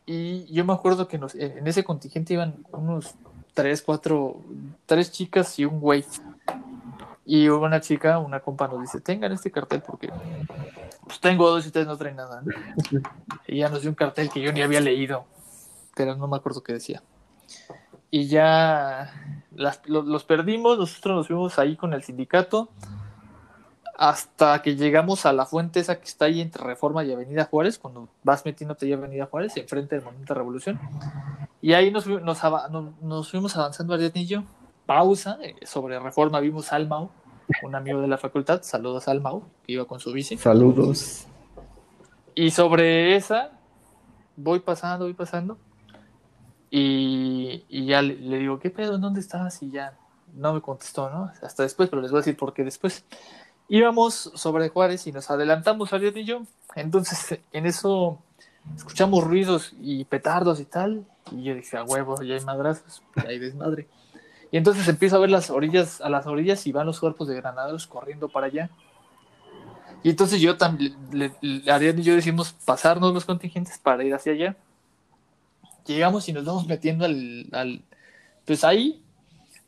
Y yo me acuerdo que nos, en ese contingente iban unos tres, cuatro, tres chicas y un güey. Y una chica, una compa nos dice, tengan este cartel porque pues tengo dos y ustedes no traen nada. Y ya nos dio un cartel que yo ni había leído, pero no me acuerdo qué decía. Y ya los, perdimos, nosotros nos fuimos ahí con el sindicato hasta que llegamos a la fuente esa que está ahí entre Reforma y Avenida Juárez, cuando vas metiéndote ahí Avenida Juárez, enfrente del Monumento de Revolución. Y ahí nos, nos, nos, fuimos avanzando Ariadne y yo. Pausa, eh, sobre Reforma vimos Almau, un amigo de la facultad, saludos al Mau, que iba con su bici. Saludos. Y sobre esa, voy pasando, voy pasando, y, ya le, digo, ¿qué pedo? ¿Dónde estás? Y ya no me contestó, ¿no? Hasta después, pero les voy a decir por qué después. Íbamos sobre Juárez y nos adelantamos, Ariel y yo. Entonces, en eso escuchamos ruidos y petardos y tal. Y yo dije, a huevo, ya hay madrazos, ya hay desmadre. Y entonces empiezo a ver las orillas, a las orillas y van los cuerpos de granaderos corriendo para allá. Y entonces yo también, Ariadne y yo decimos pasarnos los contingentes para ir hacia allá. Llegamos y nos vamos metiendo al, al pues ahí,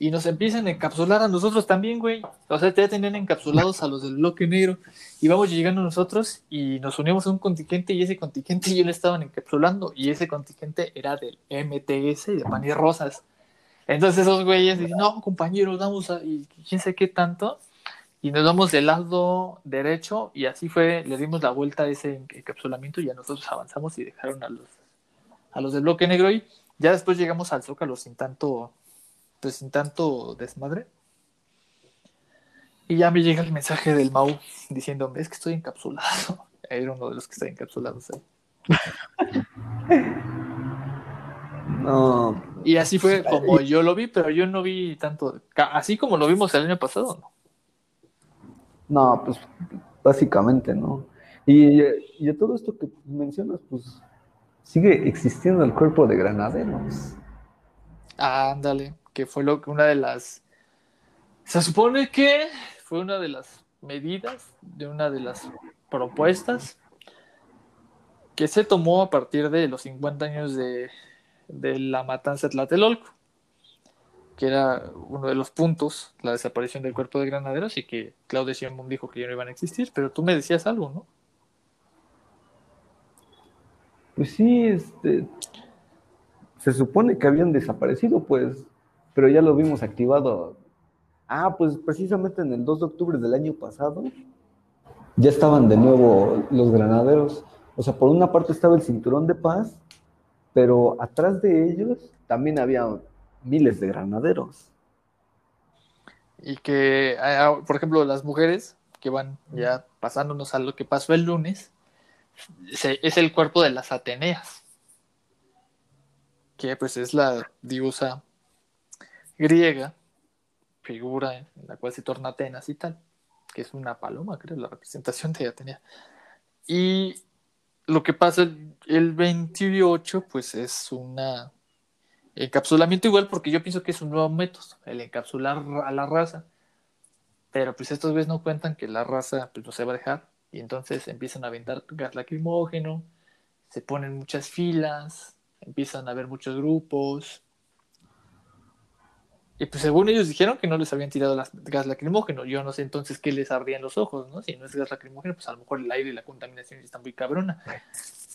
y nos empiezan a encapsular a nosotros también, güey. O sea, ya tenían encapsulados a los del bloque negro. Y vamos llegando nosotros y nos unimos a un contingente y ese contingente yo le estaban encapsulando y ese contingente era del MTS y de Pan Rosas. Entonces esos güeyes dicen, no, compañeros, vamos a... y quién sé qué tanto. Y nos vamos del lado derecho y así fue, le dimos la vuelta a ese encapsulamiento y ya nosotros avanzamos y dejaron a los, a los del bloque negro y ya después llegamos al Zócalo sin tanto pues sin tanto desmadre. Y ya me llega el mensaje del Mau diciendo, es que estoy encapsulado. Era uno de los que está encapsulado No. Y así fue como yo lo vi, pero yo no vi tanto, así como lo vimos el año pasado, ¿no? No, pues básicamente, ¿no? Y, y a todo esto que mencionas, pues sigue existiendo el cuerpo de granaderos. Ándale que fue lo que una de las... Se supone que fue una de las medidas, de una de las propuestas que se tomó a partir de los 50 años de, la matanza de Tlatelolco, que era uno de los puntos, la desaparición del cuerpo de granaderos, y que Claudio Sheinbaum dijo que ya no iban a existir, pero tú me decías algo, ¿no? Pues sí, este, se supone que habían desaparecido, pues pero ya lo vimos activado. Ah, pues precisamente en el 2 de octubre del año pasado ya estaban de nuevo los granaderos. O sea, por una parte estaba el cinturón de paz, pero atrás de ellos también había miles de granaderos. Y que, por ejemplo, las mujeres que van ya pasándonos a lo que pasó el lunes, es el cuerpo de las Ateneas, que pues es la diosa griega, figura en la cual se torna Atenas y tal, que es una paloma, creo, la representación de Atenea. Y lo que pasa el, 28, pues es una encapsulamiento igual, porque yo pienso que es un nuevo método, el encapsular a la raza. Pero pues estos veces no cuentan que la raza pues, no se va a dejar. Y entonces empiezan a aventar gas lacrimógeno, se ponen muchas filas, empiezan a haber muchos grupos, y pues según ellos dijeron que no les habían tirado gas lacrimógeno. Yo no sé entonces qué les ardía en los ojos, ¿no? Si no es gas lacrimógeno, pues a lo mejor el aire y la contaminación está muy cabrona.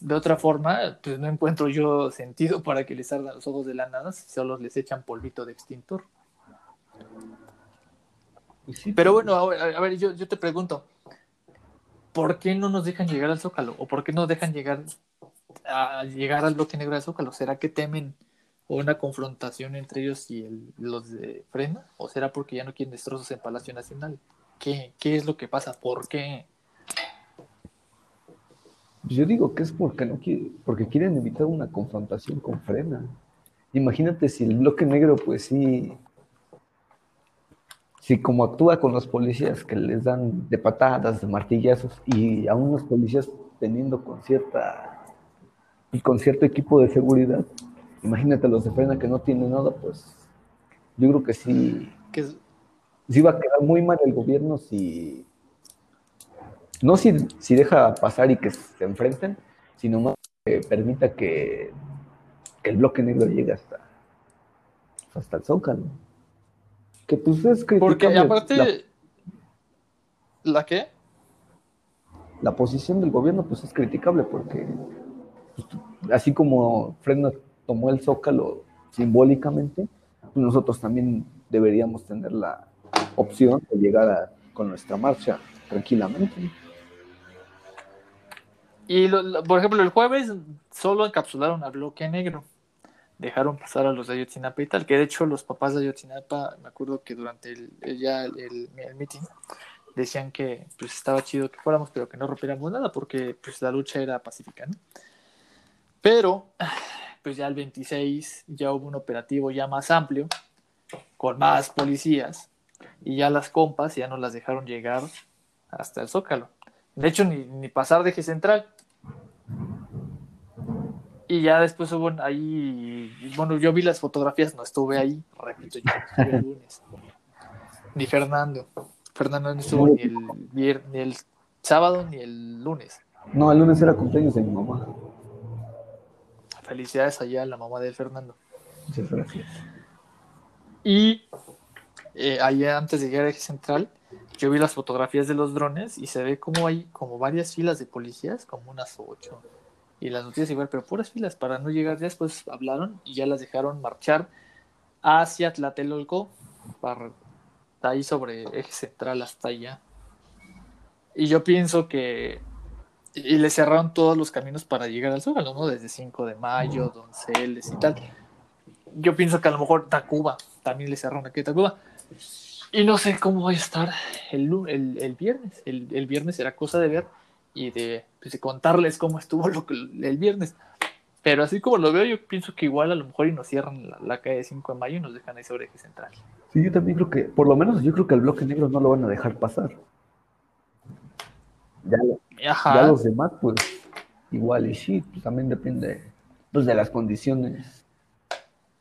De otra forma, pues no encuentro yo sentido para que les ardan los ojos de la nada si solo les echan polvito de extintor. Pero bueno, a ver, yo, yo te pregunto, ¿por qué no nos dejan llegar al Zócalo? ¿O por qué no dejan llegar a llegar al bloque negro del Zócalo? ¿Será que temen o una confrontación entre ellos y los de Frena? ¿O será porque ya no quieren destrozos en Palacio Nacional? ¿Qué, es lo que pasa? ¿Por qué? Yo digo que es porque, no quiere, porque quieren evitar una confrontación con Frena. Imagínate si el bloque negro, pues sí, si como actúa con los policías que les dan de patadas, de martillazos, y a unos policías teniendo con cierta y con cierto equipo de seguridad, imagínate los de frena que no tienen nada, pues yo creo que sí, que sí va a quedar muy mal el gobierno si, no si, si deja pasar y que se enfrenten, sino más que permita que, el bloque negro llegue hasta, hasta el Zócalo. Que pues es criticable. Porque aparte, ¿la, qué? La posición del gobierno pues es criticable porque pues, así como frena tomó el zócalo simbólicamente, nosotros también deberíamos tener la opción de llegar con nuestra marcha tranquilamente. Y por ejemplo, el jueves solo encapsularon al bloque negro. Dejaron pasar a los de Ayotzinapa y tal, que de hecho los papás de Ayotzinapa, me acuerdo que durante el, ya el, meeting, decían que pues estaba chido que fuéramos, pero que no rompiéramos nada, porque pues la lucha era pacífica, ¿no? Pero pues ya el 26 ya hubo un operativo ya más amplio, con más policías, y ya las compas ya no las dejaron llegar hasta el Zócalo. De hecho, ni, pasar de eje central. Y ya después hubo ahí, bueno, yo vi las fotografías, no estuve ahí, repito, yo estuve el lunes. Ni Fernando. Fernando no estuvo ni el, ni el sábado ni el lunes. No, el lunes era cumpleaños de mi mamá. Felicidades allá a la mamá de Fernando. Muchas gracias. Y eh, allá antes de llegar al eje central, yo vi las fotografías de los drones y se ve como hay como varias filas de policías, como unas ocho. Y las noticias igual, pero puras filas para no llegar. Ya después hablaron y ya las dejaron marchar hacia Tlatelolco, para, ahí sobre eje central hasta allá. Y yo pienso que. Y le cerraron todos los caminos para llegar al Zócalo, ¿no? Desde 5 de mayo, Donceles y tal. Yo pienso que a lo mejor Tacuba también le cerraron aquí a Tacuba. Y no sé cómo va a estar el, el, el viernes. El, el, viernes será cosa de ver y de, pues, de contarles cómo estuvo lo que, el viernes. Pero así como lo veo, yo pienso que igual a lo mejor y nos cierran la, la calle 5 de mayo y nos dejan ahí sobre eje central. Sí, yo también creo que, por lo menos yo creo que el bloque negro no lo van a dejar pasar. Ya, ya los demás, pues, igual y sí, pues también depende pues, de las condiciones.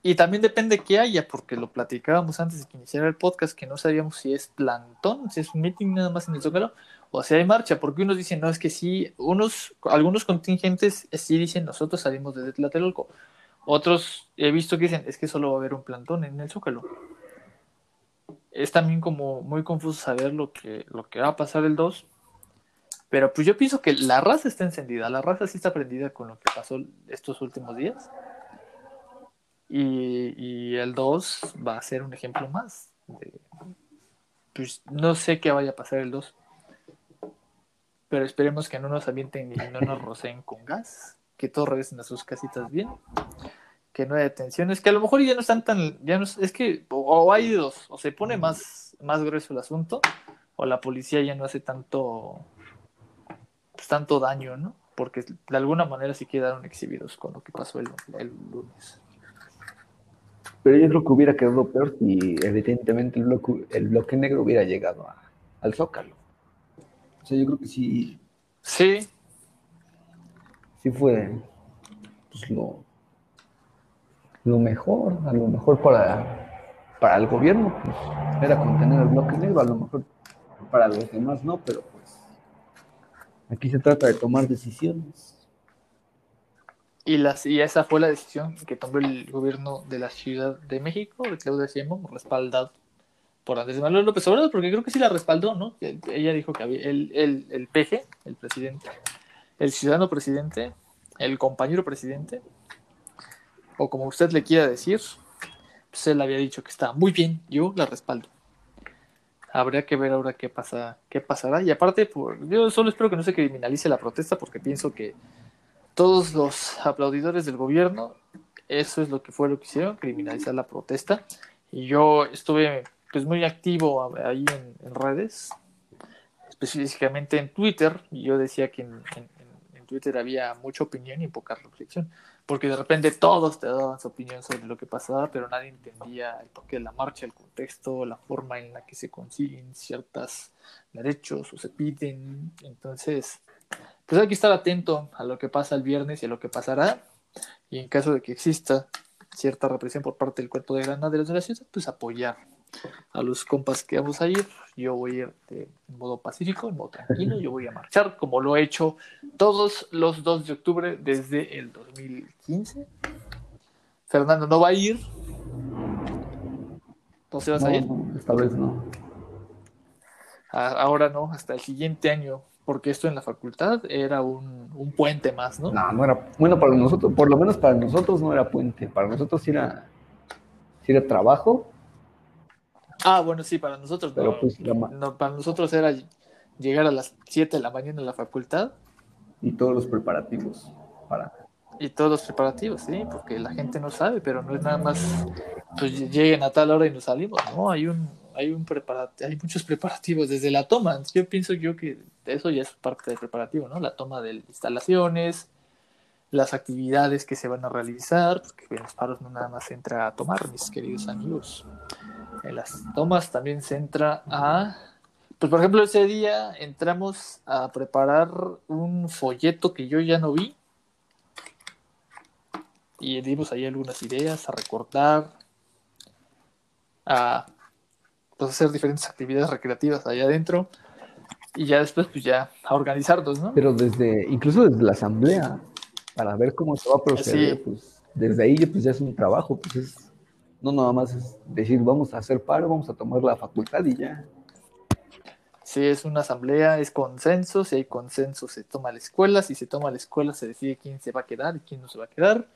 Y también depende que haya, porque lo platicábamos antes de que iniciara el podcast, que no sabíamos si es plantón, si es un meeting nada más en el Zócalo, o si hay marcha, porque unos dicen, no, es que sí, unos, algunos contingentes sí dicen, nosotros salimos desde Tlatelolco. Otros he visto que dicen, es que solo va a haber un plantón en el Zócalo. Es también como muy confuso saber lo que, lo que va a pasar el 2. Pero pues yo pienso que la raza está encendida, la raza sí está prendida con lo que pasó estos últimos días. Y, el 2 va a ser un ejemplo más. Pues no sé qué vaya a pasar el 2 pero esperemos que no nos avienten y no nos rocen con gas, que todos regresen a sus casitas bien, que no haya detenciones, que a lo mejor ya no están tan, ya no, es que, o, hay dos, o se pone más, más grueso el asunto, o la policía ya no hace tanto, pues, tanto daño, ¿no? Porque de alguna manera sí quedaron exhibidos con lo que pasó el, el lunes. Pero yo creo que hubiera quedado peor si evidentemente el bloque, el bloque negro hubiera llegado a, al Zócalo. O sea, yo creo que sí. Sí. Sí fue pues, lo, lo mejor, a lo mejor para, para el gobierno, pues era contener el bloque negro, a lo mejor para los demás no, pero aquí se trata de tomar decisiones. Y, las, y esa fue la decisión que tomó el gobierno de la Ciudad de México, de Claudia Sheinbaum, respaldado por Andrés Manuel López Obrador, porque creo que sí la respaldó, ¿no? Ella dijo que había el, el, el PG, el presidente, el ciudadano presidente, el compañero presidente, o como usted le quiera decir, pues él había dicho que estaba muy bien, yo la respaldo. Habría que ver ahora qué pasa, qué pasará. Y aparte, por, yo solo espero que no se criminalice la protesta, porque pienso que todos los aplaudidores del gobierno, eso es lo que fue lo que hicieron, criminalizar la protesta. Y yo estuve pues muy activo ahí en, redes, específicamente en Twitter, y yo decía que en, en, Twitter había mucha opinión y poca reflexión, porque de repente todos te daban su opinión sobre lo que pasaba, pero nadie entendía el porqué de la marcha, el contexto, la forma en la que se consiguen ciertos derechos o se piden. Entonces, pues hay que estar atento a lo que pasa el viernes y a lo que pasará, y en caso de que exista cierta represión por parte del cuerpo de granaderos de la ciudad, pues apoyar a los compas que vamos a ir. Yo voy a ir de, en modo pacífico, en modo tranquilo. Yo voy a marchar como lo he hecho todos los 2 de octubre desde el 2015. Fernando no va a ir. ¿No se vas no, a ir? Esta vez no. Ahora no, hasta el siguiente año. Porque esto en la facultad era un, un puente más, ¿no? No, no era. Bueno, para nosotros, por lo menos para nosotros no era puente. Para nosotros sí era, sí era trabajo Ah, bueno, sí, para nosotros Pero no, pues la ma- no, Para nosotros era llegar a las 7 de la mañana a la facultad y todos los preparativos para. y todos los preparativos, sí, porque la gente no sabe, pero no es nada más, pues lleguen a tal hora y nos salimos, ¿no? Hay un, hay un preparativo, hay muchos preparativos desde la toma. Yo pienso yo que eso ya es parte del preparativo, ¿no? La toma de instalaciones, las actividades que se van a realizar, porque en los paros no nada más entra a tomar, mis queridos amigos. En las tomas también se entra a, pues por ejemplo ese día entramos a preparar un folleto que yo ya no vi y dimos ahí algunas ideas a recortar, a pues, hacer diferentes actividades recreativas allá adentro y ya después pues ya a organizarnos, ¿no? Pero desde, incluso desde la asamblea, para ver cómo se va a proceder, Sí. pues desde ahí pues ya es un trabajo, pues es No nada más es decir, vamos a hacer paro, vamos a tomar la facultad y ya. Si es una asamblea, es consenso, si hay consenso se toma la escuela, si se toma la escuela se decide quién se va a quedar y quién no se va a quedar.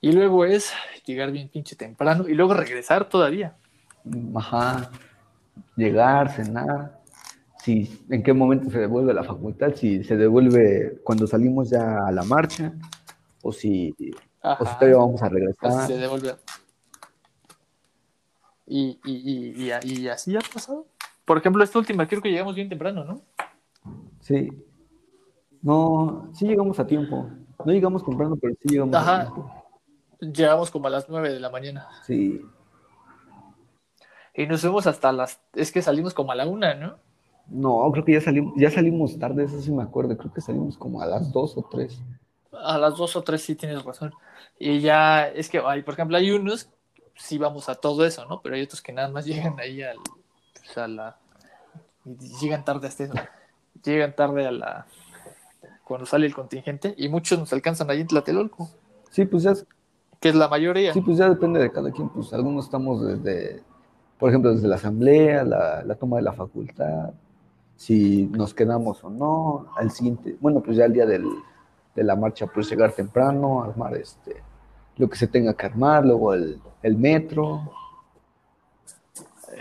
Y luego es llegar bien pinche temprano y luego regresar todavía. Ajá, llegar, cenar, si en qué momento se devuelve la facultad, si se devuelve cuando salimos ya a la marcha, o si, o si todavía vamos a regresar. se devuelve. Y, y, y, y, así ha pasado. Por ejemplo, esta última creo que llegamos bien temprano, ¿no? Sí. No, sí llegamos a tiempo. No llegamos temprano, pero sí llegamos a tiempo. Llegamos como a las nueve de la mañana. Sí. Y nos fuimos hasta las... Es que salimos como a la una, ¿no? No, creo que ya salimos, ya salimos tarde, eso sí me acuerdo. Creo que salimos como a las dos o tres. A las dos o tres sí tienes razón. Y ya, es que, hay, por ejemplo, hay unos, sí vamos a todo eso, ¿no? Pero hay otros que nada más llegan ahí al, pues, a la... Llegan tarde hasta eso. Llegan tarde a la... Cuando sale el contingente y muchos nos alcanzan ahí en Tlatelolco. Sí, pues ya... Que es la mayoría. Sí, pues ya depende de cada quien. Pues algunos estamos desde, por ejemplo, desde la asamblea, la, la toma de la facultad, si nos quedamos o no, al siguiente, bueno, pues ya el día del, de la marcha, pues llegar temprano, armar este, lo que se tenga que armar, luego el, el metro.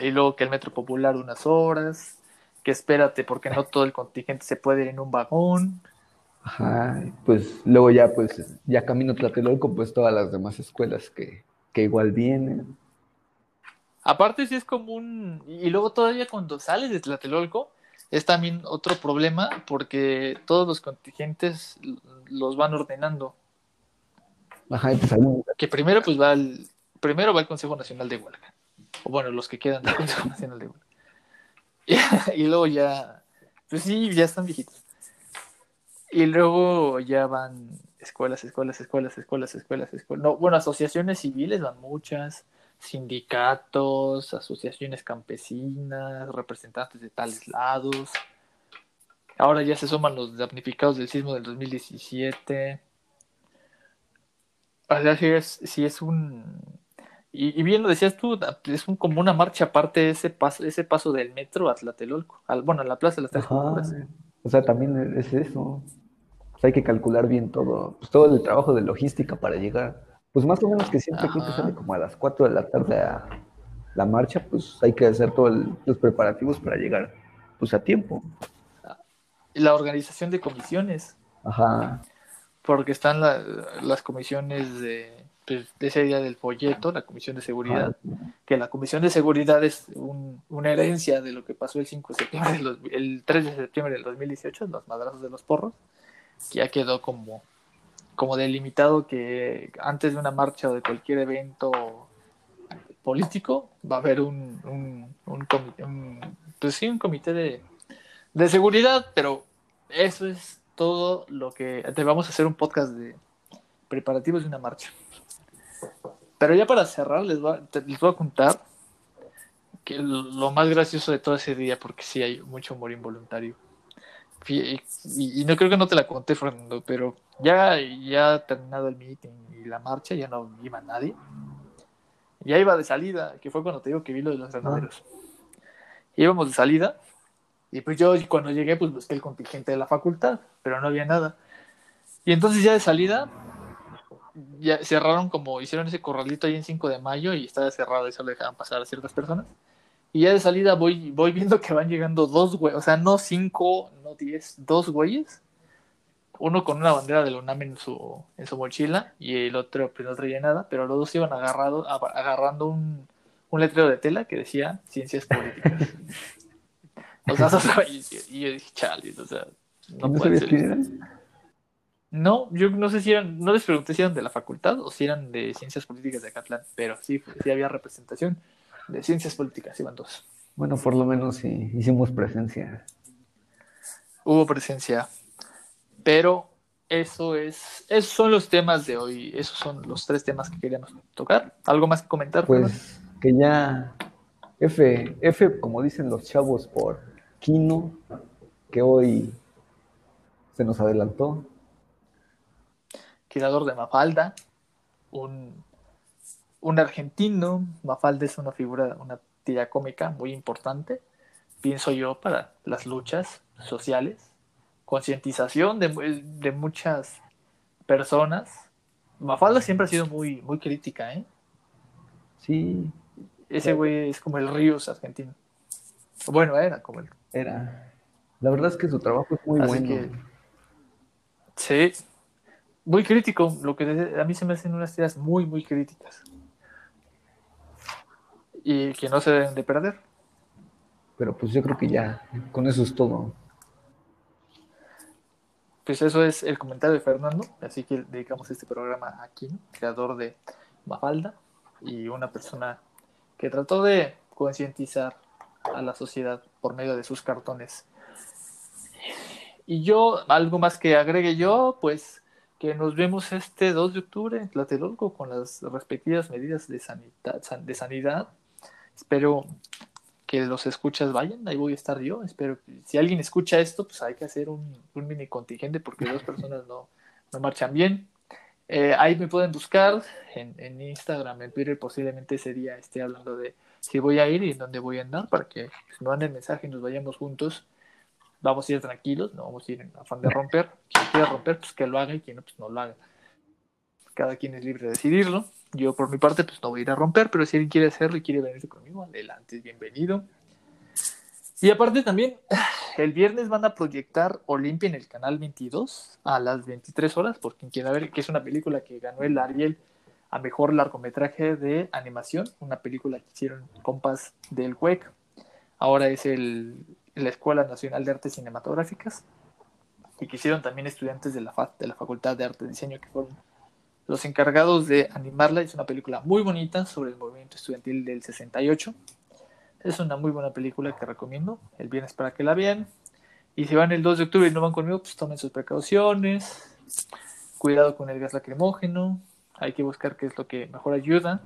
Y luego que el metro popular unas horas, que espérate porque no todo el contingente se puede ir en un vagón. Ajá, pues luego ya, pues, ya camino Tlatelolco, pues todas las demás escuelas que, que igual vienen. Aparte, sí es como un. Y luego todavía cuando sales de Tlatelolco, es también otro problema porque todos los contingentes los van ordenando. Que primero pues va el, primero va el Consejo Nacional de Huelga. O bueno, los que quedan del Consejo Nacional de Huelga. Y, luego ya, pues sí, ya están viejitos. Y luego ya van escuelas, escuelas, escuelas, escuelas, escuelas, escuelas. No, bueno, asociaciones civiles van muchas sindicatos, asociaciones campesinas, representantes de tales lados. Ahora ya se suman los damnificados del sismo del 2017. O sea, sí es, es un... Y, bien lo decías tú, es un, como una marcha aparte ese paso, ese paso del metro a Tlatelolco, al, bueno, a la Plaza de las Tres O sea, también es eso. hay que calcular bien todo, pues todo el trabajo de logística para llegar pues más o menos que siempre creo que sale como a las 4 de la tarde a la marcha, pues hay que hacer todos los preparativos para llegar pues a tiempo. La organización de comisiones. Ajá. Porque están las comisiones de, pues, de, ese día del folleto, la comisión de seguridad, que la comisión de seguridad es una herencia de lo que pasó el 5 de septiembre, el 3 de septiembre del 2018, los madrazos de los porros, que ya quedó como como delimitado que antes de una marcha o de cualquier evento político va a haber un, un, un, comité, pues sí, un comité de, de, seguridad, pero eso es todo lo que te vamos a hacer un podcast de preparativos de una marcha. Pero ya para cerrar les voy a, les voy a contar que lo más gracioso de todo ese día, porque sí hay mucho humor involuntario y, no creo que no te la conté, Fernando, pero ya, ya terminado el meeting y la marcha, ya no iba nadie. Ya iba de salida, que fue cuando te digo que vi lo de los granaderos. Íbamos de salida, y pues yo cuando llegué, pues busqué el contingente de la facultad, pero no había nada. Y entonces ya de salida, ya cerraron como, hicieron ese corralito ahí en 5 de mayo y estaba cerrado y solo dejaban pasar a ciertas personas. Y ya de salida voy, voy viendo que van llegando dos güeyes, o sea, no cinco, no diez, dos güeyes. Uno con una bandera de UNAM en su, en su mochila y el otro pues no traía nada, pero los dos iban agarrado, agarrando un, un letrero de tela que decía ciencias políticas. o sea. Y yo dije, chale, o sea, no, puede ser. No, yo no sé si eran, no les pregunté si eran de la facultad o si eran de ciencias políticas de Acatlán, pero sí, sí había representación de ciencias políticas, iban dos. Bueno, por lo menos sí, hicimos presencia. Hubo presencia, pero eso es, esos son los temas de hoy, esos son los tres temas que queríamos tocar. ¿Algo más que comentar? Pues que ya F, F, como dicen los chavos por Kino, que hoy se nos adelantó. Creador de Mafalda, un un argentino, Mafalda es una figura, una tira cómica muy importante, pienso yo, para las luchas sociales, concientización de, de, muchas personas. Mafalda siempre ha sido muy, muy crítica, ¿eh? Sí. Ese güey es como el Ríos argentino. Bueno, era como el. Era. La verdad es que su trabajo es muy bueno. sí. Muy crítico. Lo que a mí se me hacen unas ideas muy, muy críticas. Y que no se deben de perder. Pero pues yo creo que ya, con eso es todo. Pues eso es el comentario de Fernando. Así que dedicamos este programa a Kim, creador de Mafalda y una persona que trató de concientizar a la sociedad por medio de sus cartones. Y yo, algo más que agregue yo, pues que nos vemos este 2 de octubre en Tlatelolco con las respectivas medidas de sanidad, de sanidad. Espero que los escuchas vayan, ahí voy a estar yo. Espero que si alguien escucha esto, pues hay que hacer un, un mini contingente porque dos personas no, no marchan bien. Eh, ahí me pueden buscar en, en, Instagram, en Twitter, posiblemente ese día esté hablando de si voy a ir y en dónde voy a andar para que pues, me manden mensaje y nos vayamos juntos. Vamos a ir tranquilos, no vamos a ir en afán de romper. Quien quiera romper, pues que lo haga y quien no, pues no lo haga. Cada quien es libre de decidirlo. Yo por mi parte, pues no voy a ir a romper, pero si alguien quiere hacerlo y quiere venirse conmigo, adelante, bienvenido. Y aparte también, el viernes van a proyectar Olimpia en el canal 22 a las 23 horas, por quien quiera ver, que es una película que ganó el Ariel a mejor largometraje de animación, una película que hicieron compas del WEC. Ahora es el, la Escuela Nacional de Artes Cinematográficas y que hicieron también estudiantes de la, de la Facultad de Arte y Diseño que fueron los encargados de animarla. Es una película muy bonita sobre el movimiento estudiantil del 68 es una muy buena película que recomiendo el viernes para que la vean. Y si van el 2 de octubre y no van conmigo, pues tomen sus precauciones. Cuidado con el gas lacrimógeno. Hay que buscar qué es lo que mejor ayuda.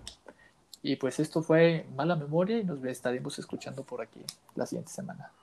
Y pues esto fue Mala Memoria y nos estaremos escuchando por aquí la siguiente semana.